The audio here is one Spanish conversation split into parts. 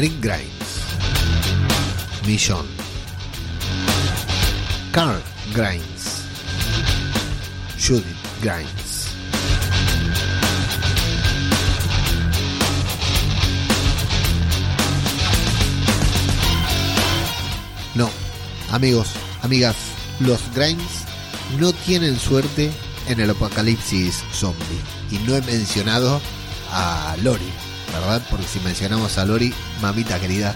Rick Grimes, Millón, Carl Grimes, Judith Grimes. No, amigos, amigas, los Grimes no tienen suerte en el apocalipsis zombie. Y no he mencionado a Lori, ¿verdad? Porque si mencionamos a Lori, mamita querida,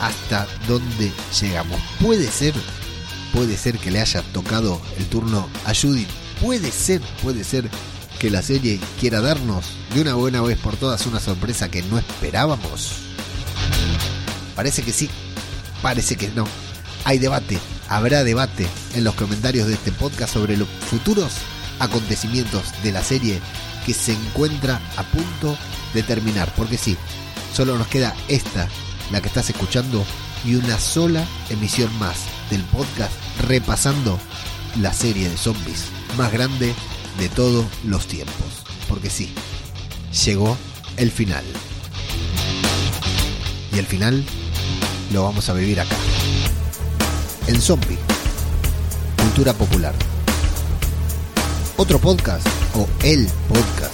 ¿hasta dónde llegamos? Puede ser, puede ser que le haya tocado el turno a Judith. Puede ser, puede ser que la serie quiera darnos de una buena vez por todas una sorpresa que no esperábamos. Parece que sí, parece que no. Hay debate, habrá debate en los comentarios de este podcast sobre los futuros acontecimientos de la serie que se encuentra a punto de terminar. Porque sí, solo nos queda esta, la que estás escuchando, y una sola emisión más del podcast repasando la serie de zombies más grande de todos los tiempos. Porque sí, llegó el final. Y el final lo vamos a vivir acá. En Zombie. Cultura popular. Otro podcast o el podcast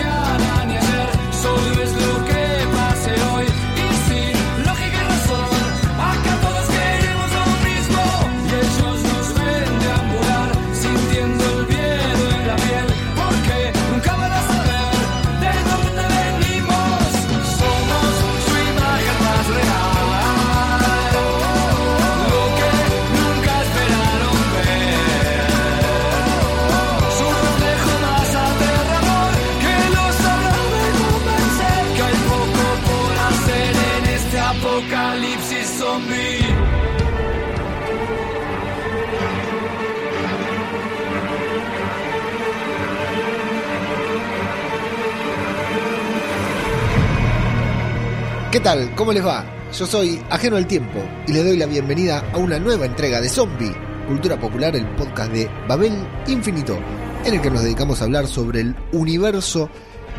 tal? ¿Cómo les va? Yo soy Ajeno al Tiempo y les doy la bienvenida a una nueva entrega de Zombie, Cultura Popular, el podcast de Babel Infinito, en el que nos dedicamos a hablar sobre el universo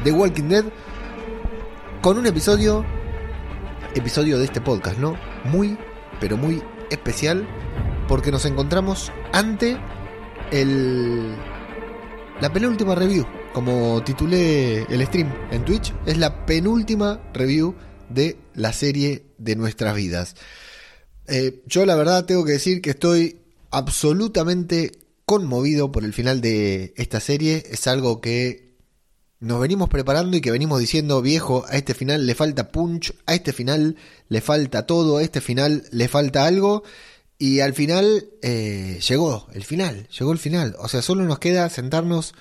de Walking Dead con un episodio, episodio de este podcast, ¿no? Muy, pero muy especial porque nos encontramos ante el la penúltima review, como titulé el stream en Twitch, es la penúltima review de la serie de nuestras vidas. Eh, yo la verdad tengo que decir que estoy absolutamente conmovido por el final de esta serie. Es algo que nos venimos preparando y que venimos diciendo, viejo, a este final le falta punch, a este final le falta todo, a este final le falta algo. Y al final eh, llegó el final, llegó el final. O sea, solo nos queda sentarnos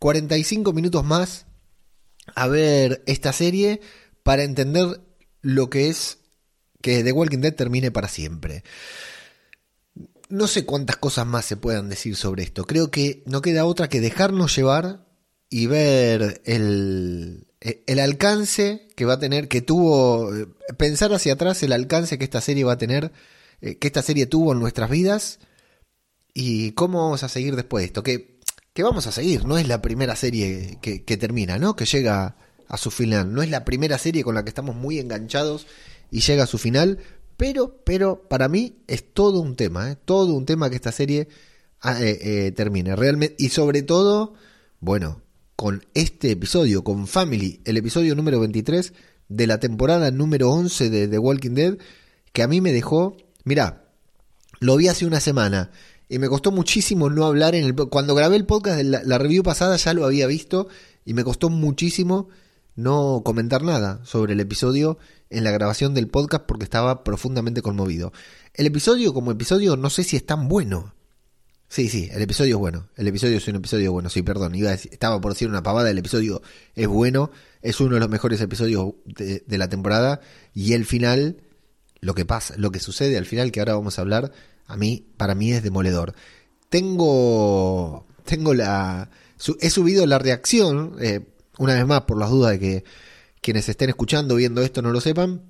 45 minutos más a ver esta serie para entender lo que es que The Walking Dead termine para siempre. No sé cuántas cosas más se puedan decir sobre esto. Creo que no queda otra que dejarnos llevar y ver el, el alcance que va a tener, que tuvo, pensar hacia atrás el alcance que esta serie va a tener, que esta serie tuvo en nuestras vidas y cómo vamos a seguir después de esto. Que, vamos a seguir, no es la primera serie que termina, ¿no? Que llega a su final. No es la primera serie con la que estamos muy enganchados y llega a su final, pero, pero para mí es todo un tema, ¿eh? todo un tema que esta serie eh, eh, termine. Realmente, y sobre todo, bueno, con este episodio, con Family, el episodio número 23 de la temporada número 11 de The Walking Dead, que a mí me dejó, mira, lo vi hace una semana y me costó muchísimo no hablar en el cuando grabé el podcast de la, la review pasada ya lo había visto y me costó muchísimo no comentar nada sobre el episodio en la grabación del podcast porque estaba profundamente conmovido. El episodio como episodio no sé si es tan bueno. Sí, sí, el episodio es bueno. El episodio es un episodio bueno, sí, perdón. Iba a decir, estaba por decir una pavada, el episodio es bueno, es uno de los mejores episodios de, la temporada y el final, lo que pasa, lo que sucede al final que ahora vamos a hablar, a mí, para mí es demoledor. Tengo, tengo la, he subido la reacción, eh, una vez más por las dudas de que quienes estén escuchando, viendo esto no lo sepan,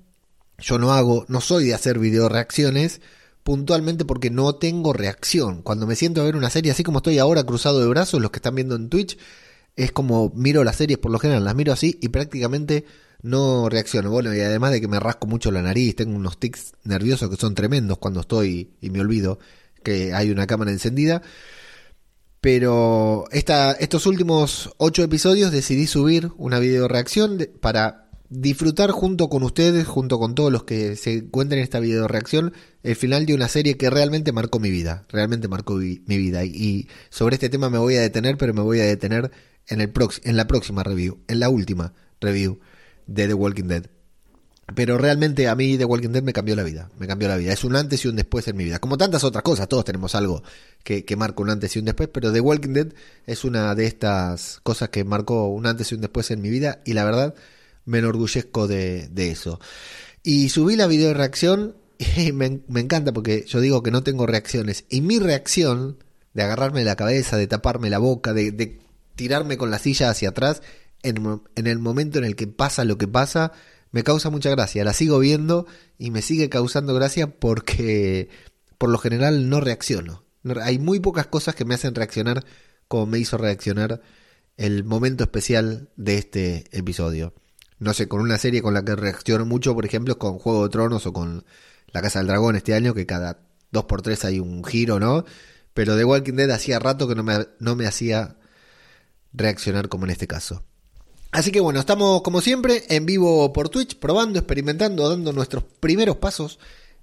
yo no hago, no soy de hacer video reacciones, puntualmente porque no tengo reacción. Cuando me siento a ver una serie así como estoy ahora cruzado de brazos, los que están viendo en Twitch, es como miro las series por lo general, las miro así y prácticamente no reacciono. Bueno, y además de que me rasco mucho la nariz, tengo unos tics nerviosos que son tremendos cuando estoy y me olvido que hay una cámara encendida. Pero esta, estos últimos ocho episodios decidí subir una video reacción para disfrutar junto con ustedes, junto con todos los que se encuentren en esta video reacción, el final de una serie que realmente marcó mi vida, realmente marcó mi vida. Y, sobre este tema me voy a detener, pero me voy a detener en, el en la próxima review, en la última review de The Walking Dead. Pero realmente a mí The Walking Dead me cambió la vida, me cambió la vida. Es un antes y un después en mi vida. Como tantas otras cosas, todos tenemos algo que, que marca un antes y un después, pero The Walking Dead es una de estas cosas que marcó un antes y un después en mi vida y la verdad me enorgullezco de, de eso. Y subí la video de reacción y me, me, encanta porque yo digo que no tengo reacciones. Y mi reacción de agarrarme la cabeza, de taparme la boca, de, de tirarme con la silla hacia atrás en, en el momento en el que pasa lo que pasa, me causa mucha gracia. La sigo viendo y me sigue causando gracia porque por lo general no reacciono. Hay muy pocas cosas que me hacen reaccionar como me hizo reaccionar el momento especial de este episodio. No sé, con una serie con la que reacciono mucho, por ejemplo, con Juego de Tronos o con La Casa del Dragón este año, que cada dos por tres hay un giro, ¿no? Pero The Walking Dead hacía rato que no me, no me hacía reaccionar como en este caso. Así que bueno, estamos como siempre en vivo por Twitch, probando, experimentando, dando nuestros primeros pasos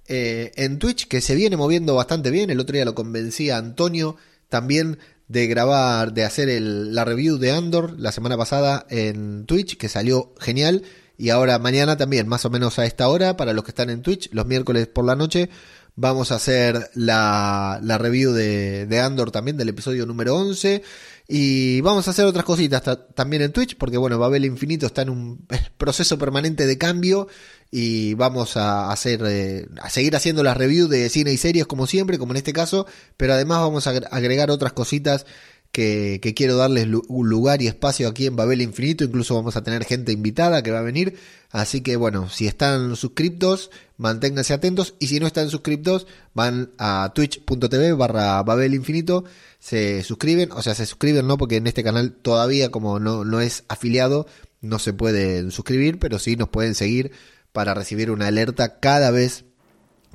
eh, en Twitch, que se viene moviendo bastante bien. El otro día lo convencía Antonio también de grabar, de hacer la review de Andor la semana pasada en Twitch, que salió genial. Y ahora mañana también, más o menos a esta hora, para los que están en Twitch, los miércoles por la noche, vamos a hacer la, la review de, de Andor también, del episodio número 11. Y vamos a hacer otras cositas también en Twitch, porque bueno, Babel Infinito está en un proceso permanente de cambio y vamos a hacer eh, a seguir haciendo las reviews de cine y series como siempre, como en este caso, pero además vamos a agregar otras cositas que, quiero darles un lugar y espacio aquí en Babel Infinito, incluso vamos a tener gente invitada que va a venir, así que bueno, si están suscriptos, manténganse atentos. Y si no están suscriptos, van a twitch.tv barra Babel Infinito se suscriben, o sea, se suscriben no porque en este canal todavía como no, no es afiliado, no se pueden suscribir, pero sí nos pueden seguir para recibir una alerta cada vez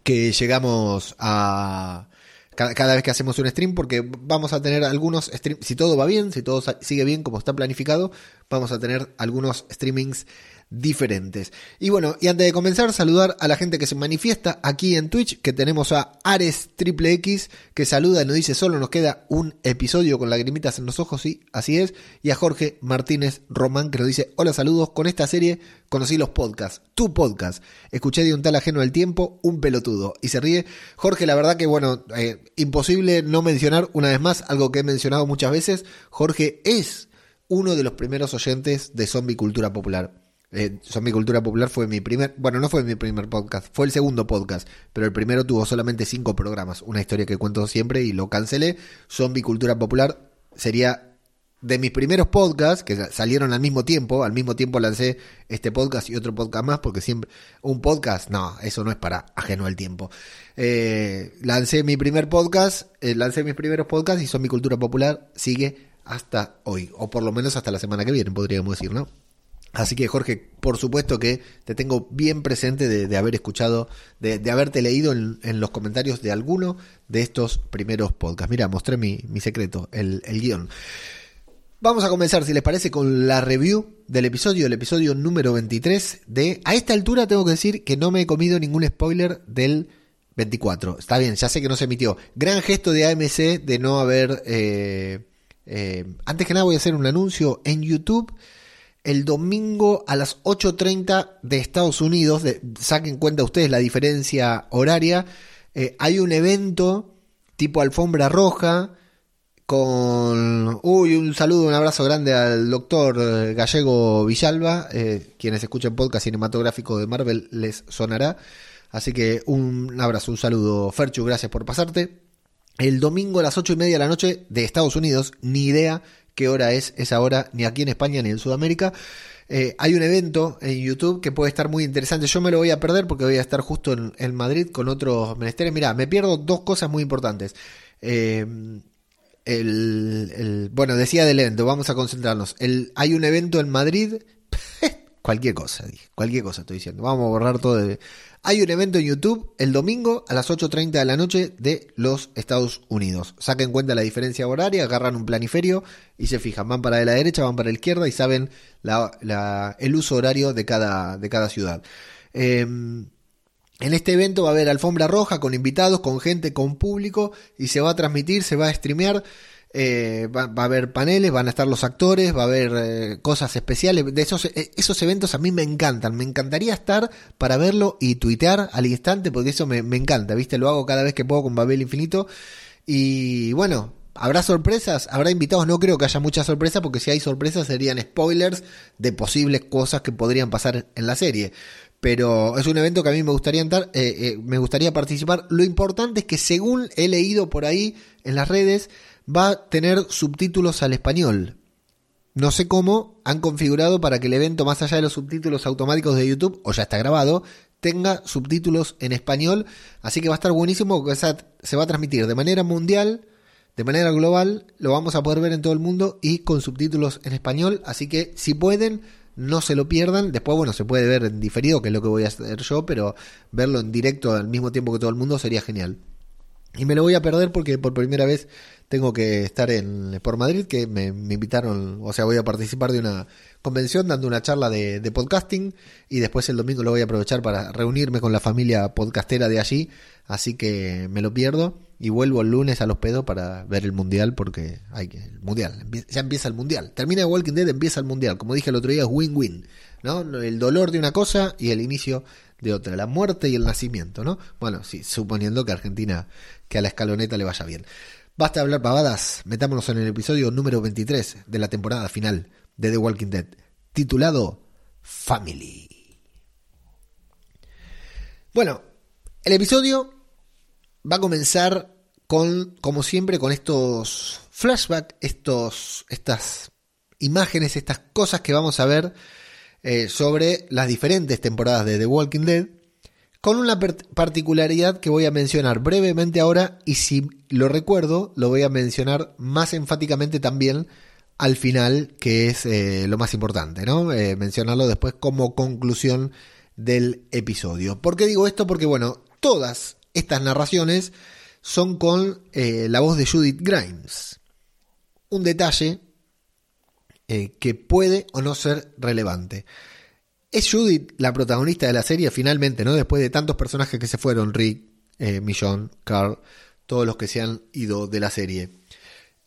que llegamos a... Cada, vez que hacemos un stream, porque vamos a tener algunos streams, si todo va bien, si todo sigue bien como está planificado, vamos a tener algunos streamings diferentes. Y bueno, y antes de comenzar, saludar a la gente que se manifiesta aquí en Twitch, que tenemos a Ares Triple X, que saluda y nos dice solo nos queda un episodio con lagrimitas en los ojos, sí, así es, y a Jorge Martínez Román, que nos dice, hola saludos, con esta serie conocí los podcasts, tu podcast, escuché de un tal ajeno al tiempo, un pelotudo, y se ríe. Jorge, la verdad que bueno, eh, imposible no mencionar una vez más algo que he mencionado muchas veces, Jorge es uno de los primeros oyentes de Zombie Cultura Popular eh, Cultura Popular fue mi primer, bueno, no fue mi primer podcast, fue el segundo podcast, pero el primero tuvo solamente cinco programas, una historia que cuento siempre y lo cancelé. Zombie Cultura Popular sería de mis primeros podcasts que salieron al mismo tiempo, al mismo tiempo lancé este podcast y otro podcast más, porque siempre un podcast, no, eso no es para ajeno al tiempo. Eh, lancé mi primer podcast, eh, lancé mis primeros podcasts y Zombie Cultura Popular sigue hasta hoy, o por lo menos hasta la semana que viene, podríamos decir, ¿no? Así que Jorge, por supuesto que te tengo bien presente de, haber escuchado, de, haberte leído en, los comentarios de alguno de estos primeros podcasts. Mira, mostré mi, secreto, el, el, guion. Vamos a comenzar, si les parece, con la review del episodio, el episodio número 23 de... A esta altura tengo que decir que no me he comido ningún spoiler del 24. Está bien, ya sé que no se emitió. Gran gesto de AMC de no haber... Eh, eh, antes que nada voy a hacer un anuncio en YouTube el domingo a las 8.30 de Estados Unidos, saquen cuenta ustedes la diferencia horaria, eh, hay un evento tipo alfombra roja con... Uy, un saludo, un abrazo grande al doctor eh, Gallego Villalba, eh, quienes escuchan podcast cinematográfico de Marvel les sonará. Así que un abrazo, un saludo, Ferchu, gracias por pasarte. El domingo a las ocho y media de la noche de Estados Unidos, ni idea qué hora es esa hora, ni aquí en España ni en Sudamérica. Eh, hay un evento en YouTube que puede estar muy interesante. Yo me lo voy a perder porque voy a estar justo en, Madrid con otros menesteres. Mira, me pierdo dos cosas muy importantes. Eh, el, bueno, decía del evento, vamos a concentrarnos. El, hay un evento en Madrid. cualquier cosa, cualquier cosa estoy diciendo. Vamos a borrar todo de hay un evento en YouTube el domingo a las 8.30 de la noche de los Estados Unidos. Saquen cuenta la diferencia horaria, agarran un planiferio y se fijan. Van para la derecha, van para la izquierda y saben el uso horario de cada, de cada ciudad. Em, en este evento va a haber alfombra roja con invitados, con gente, con público y se va a transmitir, se va a streamear. Eh, va, a haber paneles, van a estar los actores, va a haber eh, cosas especiales. De esos, eh, esos eventos a mí me encantan. Me encantaría estar para verlo y tuitear al instante porque eso me, encanta, ¿viste? Lo hago cada vez que puedo con Babel Infinito. Y bueno, ¿Habrá sorpresas? ¿Habrá invitados? No creo que haya muchas sorpresas porque si hay sorpresas serían spoilers de posibles cosas que podrían pasar en la serie. Pero es un evento que a mí me gustaría entrar, me gustaría participar. Lo importante es que según he leído por ahí en las redes, va a tener subtítulos al español. No sé cómo han configurado para que el evento, más allá de los subtítulos automáticos de YouTube, o ya está grabado, tenga subtítulos en español. Así que va a estar buenísimo porque se va a transmitir de manera mundial, de manera global, lo vamos a poder ver en todo el mundo y con subtítulos en español. Así que si pueden, no se lo pierdan. Después, bueno, se puede ver en diferido, que es lo que voy a hacer yo, pero verlo en directo al mismo tiempo que todo el mundo sería genial. Y me lo voy a perder porque por primera vez tengo que estar en, por Madrid, que me, invitaron, o sea, voy a participar de una convención dando una charla de, podcasting y después el domingo lo voy a aprovechar para reunirme con la familia podcastera de allí, así que me lo pierdo y vuelvo el lunes a los pedos para ver el mundial porque hay que, el mundial, ya empieza el mundial, termina Walking Dead, empieza el mundial, como dije el otro día es win-win, ¿no? El dolor de una cosa y el inicio de otra, la muerte y el nacimiento, ¿no? Bueno, sí, suponiendo que Argentina, que a la escaloneta le vaya bien. Basta de hablar pavadas, metámonos en el episodio número 23 de la temporada final de The Walking Dead, titulado Family. Bueno, el episodio va a comenzar con, como siempre, con estos flashbacks, estos, estas imágenes, estas cosas que vamos a ver eh, sobre las diferentes temporadas de The Walking Dead con una particularidad que voy a mencionar brevemente ahora y si lo recuerdo lo voy a mencionar más enfáticamente también al final, que es eh, lo más importante, ¿no? Eh, mencionarlo después como conclusión del episodio. ¿Por qué digo esto? Porque, bueno, todas estas narraciones son con la voz de Judith Grimes. Un detalle que puede o no ser relevante. Es Judith la protagonista de la serie finalmente, ¿no? Después de tantos personajes que se fueron, Rick, eh, Millón, Carl, todos los que se han ido de la serie.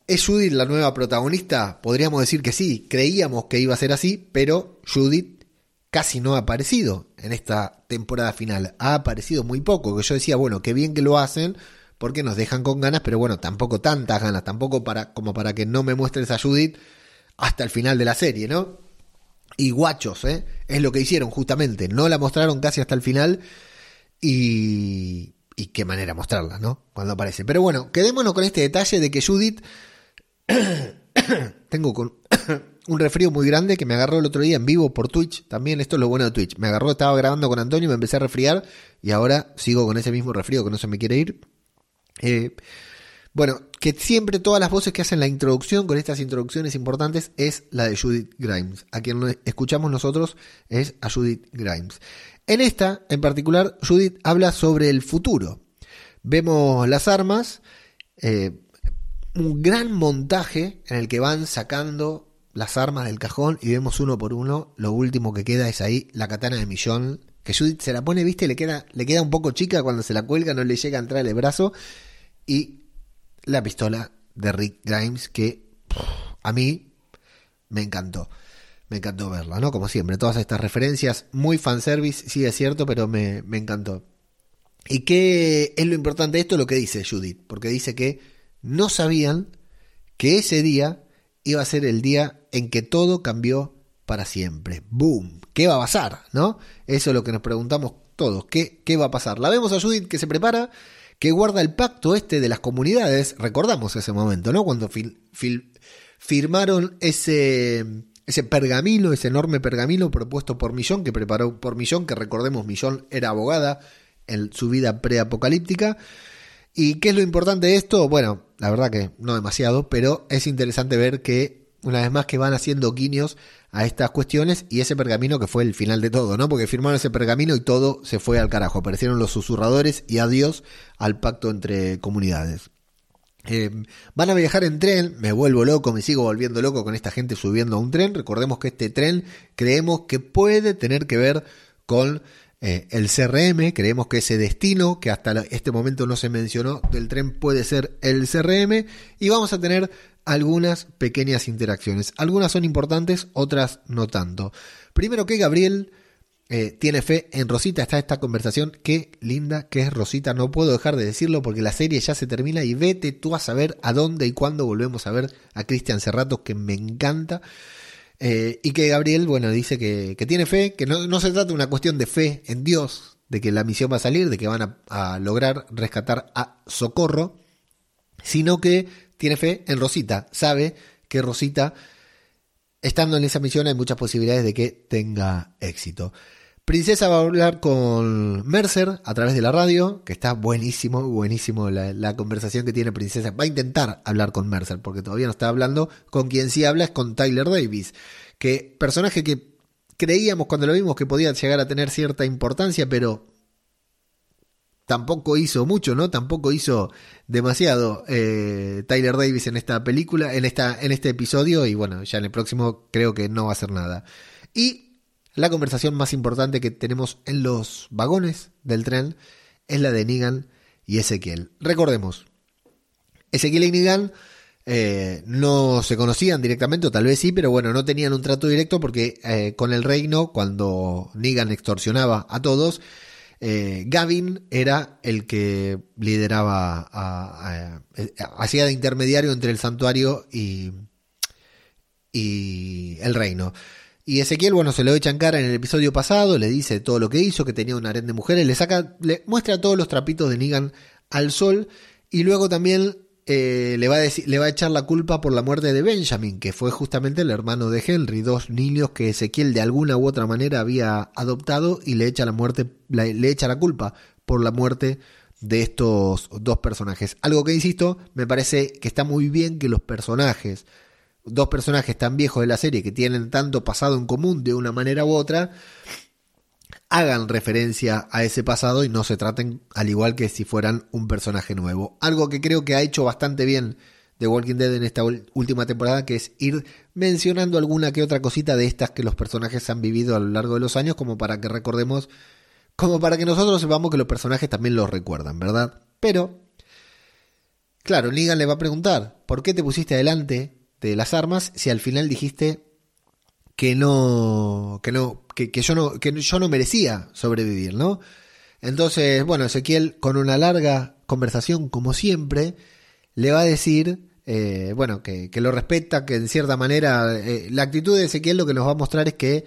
¿Es Judith la nueva protagonista? Podríamos decir que sí, creíamos que iba a ser así, pero Judith casi no ha aparecido en esta temporada final. Ha aparecido muy poco, que yo decía, bueno, qué bien que lo hacen, porque nos dejan con ganas, pero bueno, tampoco tantas ganas, tampoco para, como para que no me muestres a Judith hasta el final de la serie, ¿no? y guachos, ¿eh? Es lo que hicieron justamente. No la mostraron casi hasta el final y... Y qué manera mostrarla, ¿no? Cuando aparece. Pero bueno, quedémonos con este detalle de que Judith... Tengo con un resfrío muy grande que me agarró el otro día en vivo por Twitch. También esto es lo bueno de Twitch. Me agarró, estaba grabando con Antonio me empecé a resfriar. Y ahora sigo con ese mismo resfrío que no se me quiere ir. Eh, bueno, que siempre todas las voces que hacen la introducción con estas introducciones importantes es la de Judith Grimes. A quien escuchamos nosotros es a Judith Grimes. En esta, en particular, Judith habla sobre el futuro. Vemos las armas, eh, un gran montaje en el que van sacando las armas del cajón y vemos uno por uno. Lo último que queda es ahí la katana de Millón, que Judith se la pone, viste, le queda, le queda un poco chica cuando se la cuelga, no le llega a entrar el brazo. Y la pistola de Rick Grimes que a mí me encantó. Me encantó verla, ¿no? Como siempre, todas estas referencias, muy fanservice, sí es cierto, pero me, me encantó. ¿Y qué es lo importante de esto? Lo que dice Judith, porque dice que no sabían que ese día iba a ser el día en que todo cambió para siempre. ¡Boom! ¿Qué va a pasar? ¿No? Eso es lo que nos preguntamos todos, ¿qué, qué va a pasar? La vemos a Judith que se prepara, que guarda el pacto este de las comunidades, recordamos ese momento, ¿no? Cuando firmaron ese, ese pergamino, ese enorme pergamino propuesto por Millón, que preparó por Millón, que recordemos Millón era abogada en su vida preapocalíptica. ¿Y qué es lo importante de esto? Bueno, la verdad que no demasiado, pero es interesante ver que una vez más que van haciendo guiños a estas cuestiones y ese pergamino que fue el final de todo, ¿no? Porque firmaron ese pergamino y todo se fue al carajo. Aparecieron los susurradores y adiós al pacto entre comunidades. Eh, van a viajar en tren, me vuelvo loco, me sigo volviendo loco con esta gente subiendo a un tren. Recordemos que este tren creemos que puede tener que ver con eh, el CRM, creemos que ese destino, que hasta este momento no se mencionó del tren, puede ser el CRM. Y vamos a tener algunas pequeñas interacciones. Algunas son importantes, otras no tanto. Primero que Gabriel eh, tiene fe en Rosita. Está esta conversación. Qué linda que es Rosita. No puedo dejar de decirlo porque la serie ya se termina y vete tú a saber a dónde y cuándo volvemos a ver a Cristian Cerrato, que me encanta. Eh, y que Gabriel, bueno, dice que, tiene fe, que no, se trata de una cuestión de fe en Dios, de que la misión va a salir, de que van a, a lograr rescatar a Socorro, sino que tiene fe en Rosita. Sabe que Rosita estando en esa misión hay muchas posibilidades de que tenga éxito. Princesa va a hablar con Mercer a través de la radio, que está buenísimo, buenísimo la, conversación que tiene Princesa. Va a intentar hablar con Mercer, porque todavía no está hablando. Con quien sí habla es con Tyler Davis, que personaje que creíamos cuando lo vimos que podía llegar a tener cierta importancia, pero tampoco hizo mucho, ¿no? Tampoco hizo demasiado eh, Tyler Davis en esta película, en, esta, en este episodio, y bueno, ya en el próximo creo que no va a hacer nada. Y la conversación más importante que tenemos en los vagones del tren es la de Negan y Ezequiel. Recordemos, Ezequiel y Negan eh, no se conocían directamente, o tal vez sí, pero bueno, no tenían un trato directo porque eh, con el reino, cuando Negan extorsionaba a todos, eh, Gavin era el que lideraba, hacía de intermediario entre el santuario y, y el reino. Y Ezequiel, bueno, se lo echa en cara en el episodio pasado, le dice todo lo que hizo, que tenía un harén de mujeres, le saca, le muestra todos los trapitos de Negan al sol y luego también eh, le, va a decir, le va a echar la culpa por la muerte de Benjamin, que fue justamente el hermano de Henry, dos niños que Ezequiel de alguna u otra manera había adoptado y le echa la muerte, le echa la culpa por la muerte de estos dos personajes. Algo que insisto, me parece que está muy bien que los personajes, dos personajes tan viejos de la serie que tienen tanto pasado en común de una manera u otra, hagan referencia a ese pasado y no se traten al igual que si fueran un personaje nuevo. Algo que creo que ha hecho bastante bien The Walking Dead en esta última temporada, que es ir mencionando alguna que otra cosita de estas que los personajes han vivido a lo largo de los años, como para que recordemos, como para que nosotros sepamos que los personajes también los recuerdan, ¿verdad? Pero, claro, Negan le va a preguntar, ¿por qué te pusiste adelante de las armas si al final dijiste que no, que no, que, yo no, que yo no merecía sobrevivir, ¿no? Entonces, bueno, Ezequiel, con una larga conversación, como siempre, le va a decir, eh, bueno, que, lo respeta, que en cierta manera, eh, la actitud de Ezequiel lo que nos va a mostrar es que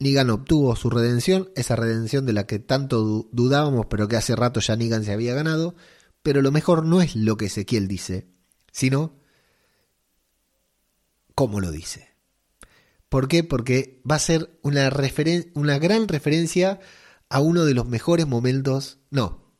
Negan obtuvo su redención, esa redención de la que tanto dudábamos, pero que hace rato ya Negan se había ganado, pero lo mejor no es lo que Ezequiel dice, sino cómo lo dice. ¿Por qué? Porque va a ser una, gran referencia a uno de los mejores momentos. No,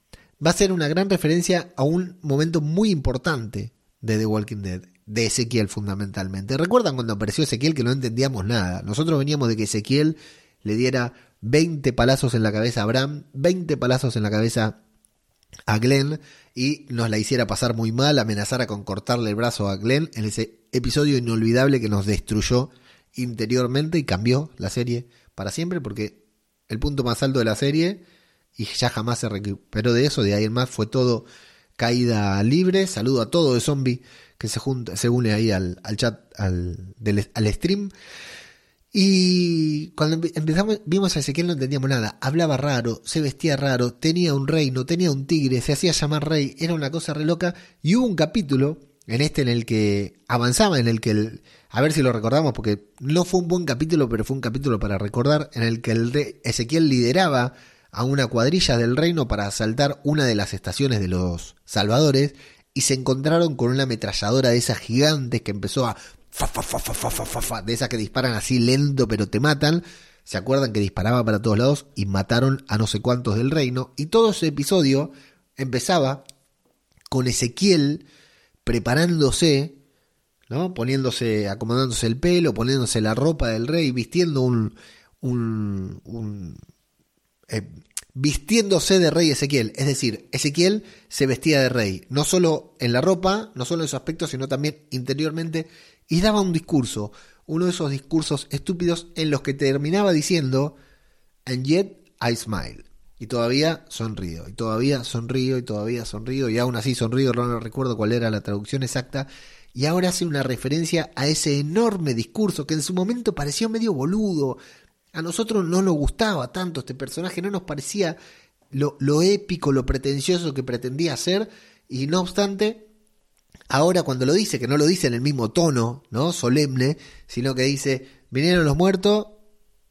va a ser una gran referencia a un momento muy importante de The Walking Dead, de Ezequiel fundamentalmente. ¿Recuerdan cuando apareció Ezequiel que no entendíamos nada? Nosotros veníamos de que Ezequiel le diera 20 palazos en la cabeza a Abraham, 20 palazos en la cabeza a Glenn y nos la hiciera pasar muy mal, amenazara con cortarle el brazo a Glenn en ese episodio inolvidable que nos destruyó interiormente y cambió la serie para siempre porque el punto más alto de la serie y ya jamás se recuperó de eso, de ahí en más fue todo caída libre. Saludo a todo de zombie que se junta, se une ahí al, chat, al, al stream. Y cuando empezamos, vimos a Ezequiel no entendíamos nada. Hablaba raro, se vestía raro, tenía un reino, tenía un tigre, se hacía llamar rey, era una cosa re loca. Y hubo un capítulo en este en el que avanzaba, en el que el, a ver si lo recordamos, porque no fue un buen capítulo, pero fue un capítulo para recordar, en el que el rey Ezequiel lideraba a una cuadrilla del reino para asaltar una de las estaciones de los salvadores y se encontraron con una ametralladora de esas gigantes que empezó a fa, fa, fa, fa, fa, fa, fa, de esas que disparan así lento pero te matan. ¿Se acuerdan que disparaba para todos lados y mataron a no sé cuántos del reino? Y todo ese episodio empezaba con Ezequiel preparándose, ¿no? Poniéndose, acomodándose el pelo, poniéndose la ropa del rey, vistiendo un, eh, vistiéndose de rey Ezequiel. Es decir, Ezequiel se vestía de rey, no solo en la ropa, no solo en su aspecto, sino también interiormente, y daba un discurso, uno de esos discursos estúpidos en los que terminaba diciendo, and yet I smile. Y todavía sonrío, y todavía sonrío, y todavía sonrío, y aún así sonrío, no recuerdo cuál era la traducción exacta, y ahora hace una referencia a ese enorme discurso que en su momento pareció medio boludo. A nosotros no nos gustaba tanto este personaje, no nos parecía lo, lo épico, lo pretencioso que pretendía ser, y no obstante, ahora cuando lo dice, que no lo dice en el mismo tono, ¿no? Solemne, sino que dice, vinieron los muertos,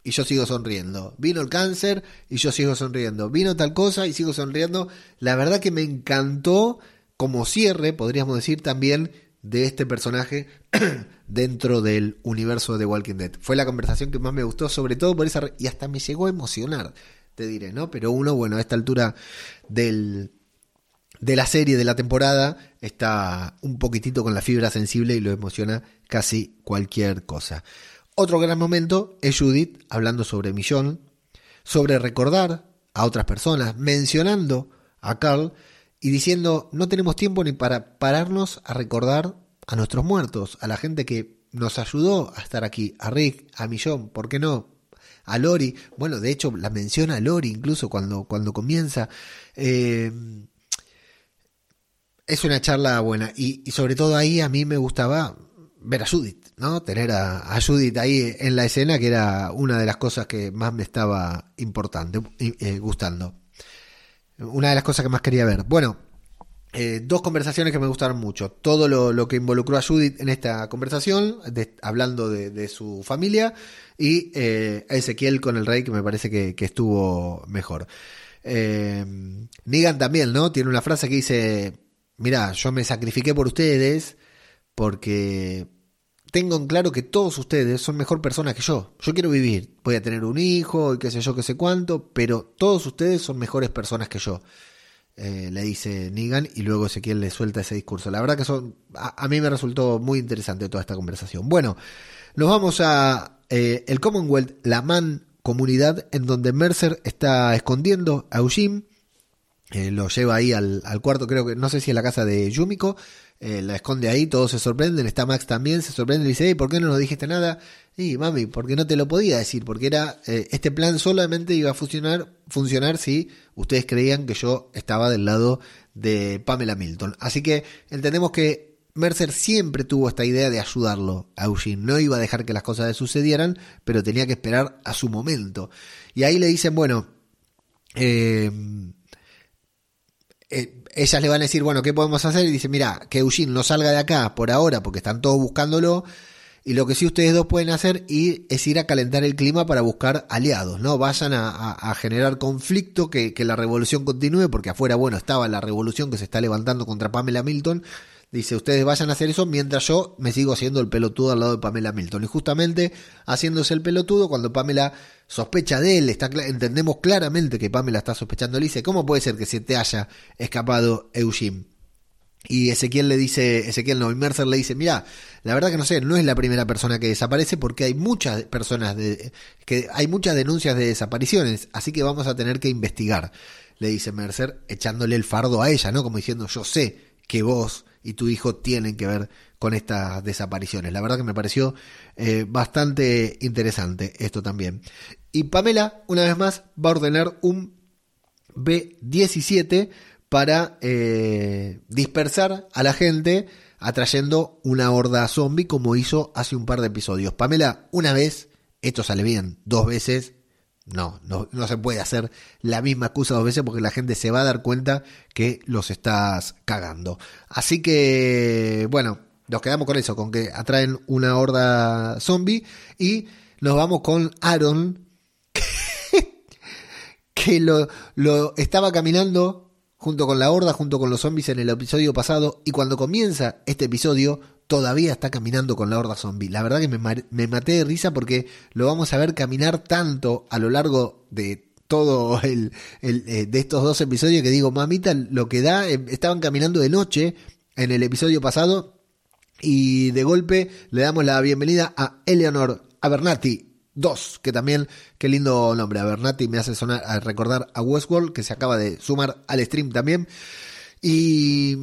y yo sigo sonriendo. Vino el cáncer y yo sigo sonriendo. Vino tal cosa y sigo sonriendo. La verdad que me encantó como cierre, podríamos decir también, de este personaje dentro del universo de Walking Dead. Fue la conversación que más me gustó, sobre todo por esa... y hasta me llegó a emocionar, te diré, ¿no? Pero uno, bueno, a esta altura del, de la serie, de la temporada, está un poquitito con la fibra sensible y lo emociona casi cualquier cosa. Otro gran momento es Judith hablando sobre Millón, sobre recordar a otras personas, mencionando a Carl y diciendo no tenemos tiempo ni para pararnos a recordar a nuestros muertos, a la gente que nos ayudó a estar aquí, a Rick, a Millón, ¿por qué no? A Lori, bueno, de hecho la menciona Lori incluso cuando, cuando comienza. Eh, es una charla buena y, y sobre todo ahí a mí me gustaba ver a Judith, ¿no? Tener a, Judith ahí en la escena, que era una de las cosas que más me estaba importante, eh, gustando. Una de las cosas que más quería ver. Bueno, eh, dos conversaciones que me gustaron mucho. Todo lo, que involucró a Judith en esta conversación, hablando de, su familia, y eh, Ezequiel con el rey, que me parece que, estuvo mejor. Negan también, ¿no? Tiene una frase que dice, mira, yo me sacrifiqué por ustedes, porque tengo en claro que todos ustedes son mejor personas que yo. Yo quiero vivir, voy a tener un hijo y qué sé yo, qué sé cuánto, pero todos ustedes son mejores personas que yo. Eh, le dice Negan y luego Ezequiel le suelta ese discurso. La verdad que son, a, mí me resultó muy interesante toda esta conversación. Bueno, nos vamos a eh, el Commonwealth, la man comunidad en donde Mercer está escondiendo a Eugene. Eh, lo lleva ahí al, al, cuarto, creo que no sé si es la casa de Yumiko, eh, la esconde ahí, todos se sorprenden, está Max también, se sorprende y dice, ¿por qué no nos dijiste nada? Y mami, porque no te lo podía decir, porque era eh, este plan solamente iba a funcionar, funcionar si ustedes creían que yo estaba del lado de Pamela Milton. Así que entendemos que Mercer siempre tuvo esta idea de ayudarlo a Eugene. No iba a dejar que las cosas le sucedieran, pero tenía que esperar a su momento. Y ahí le dicen, bueno, eh, eh, ellas le van a decir, bueno, ¿qué podemos hacer? Y dice, mira, que Eugene no salga de acá por ahora porque están todos buscándolo. Y lo que sí ustedes dos pueden hacer y es ir a calentar el clima para buscar aliados, ¿no? Vayan a, generar conflicto, que, que, la revolución continúe, porque afuera, bueno, estaba la revolución que se está levantando contra Pamela Milton, Dice, ustedes vayan a hacer eso mientras yo me sigo haciendo el pelotudo al lado de Pamela Milton. Y justamente haciéndose el pelotudo, cuando Pamela sospecha de él, está, entendemos claramente que Pamela está sospechando, le dice, ¿cómo puede ser que se te haya escapado Eugene? Y Ezequiel le dice, Ezequiel no, y Mercer le dice, mira, la verdad que no sé, no es la primera persona que desaparece porque hay muchas personas de, que hay muchas denuncias de desapariciones, así que vamos a tener que investigar, le dice Mercer, echándole el fardo a ella, ¿no? Como diciendo, yo sé que vos y tu hijo tienen que ver con estas desapariciones. La verdad que me pareció eh, bastante interesante esto también. Y Pamela, una vez más, va a ordenar un B-17 para eh, dispersar a la gente atrayendo una horda zombie como hizo hace un par de episodios. Pamela, una vez, esto sale bien, dos veces, no, no, no, se puede hacer la misma excusa dos veces porque la gente se va a dar cuenta que los estás cagando. Así que, bueno, nos quedamos con eso, con que atraen una horda zombie y nos vamos con Aaron, que lo, lo estaba caminando junto con la horda, junto con los zombies en el episodio pasado, y cuando comienza este episodio, todavía está caminando con la horda zombie. La verdad que me, me maté de risa porque lo vamos a ver caminar tanto a lo largo de todo el, eh, de estos dos episodios que digo, mamita, lo que da, eh, estaban caminando de noche en el episodio pasado y de golpe le damos la bienvenida a Eleanor Abernathy, 2, que también, qué lindo nombre, Abernathy me hace sonar a recordar a Westworld, que se acaba de sumar al stream también. Y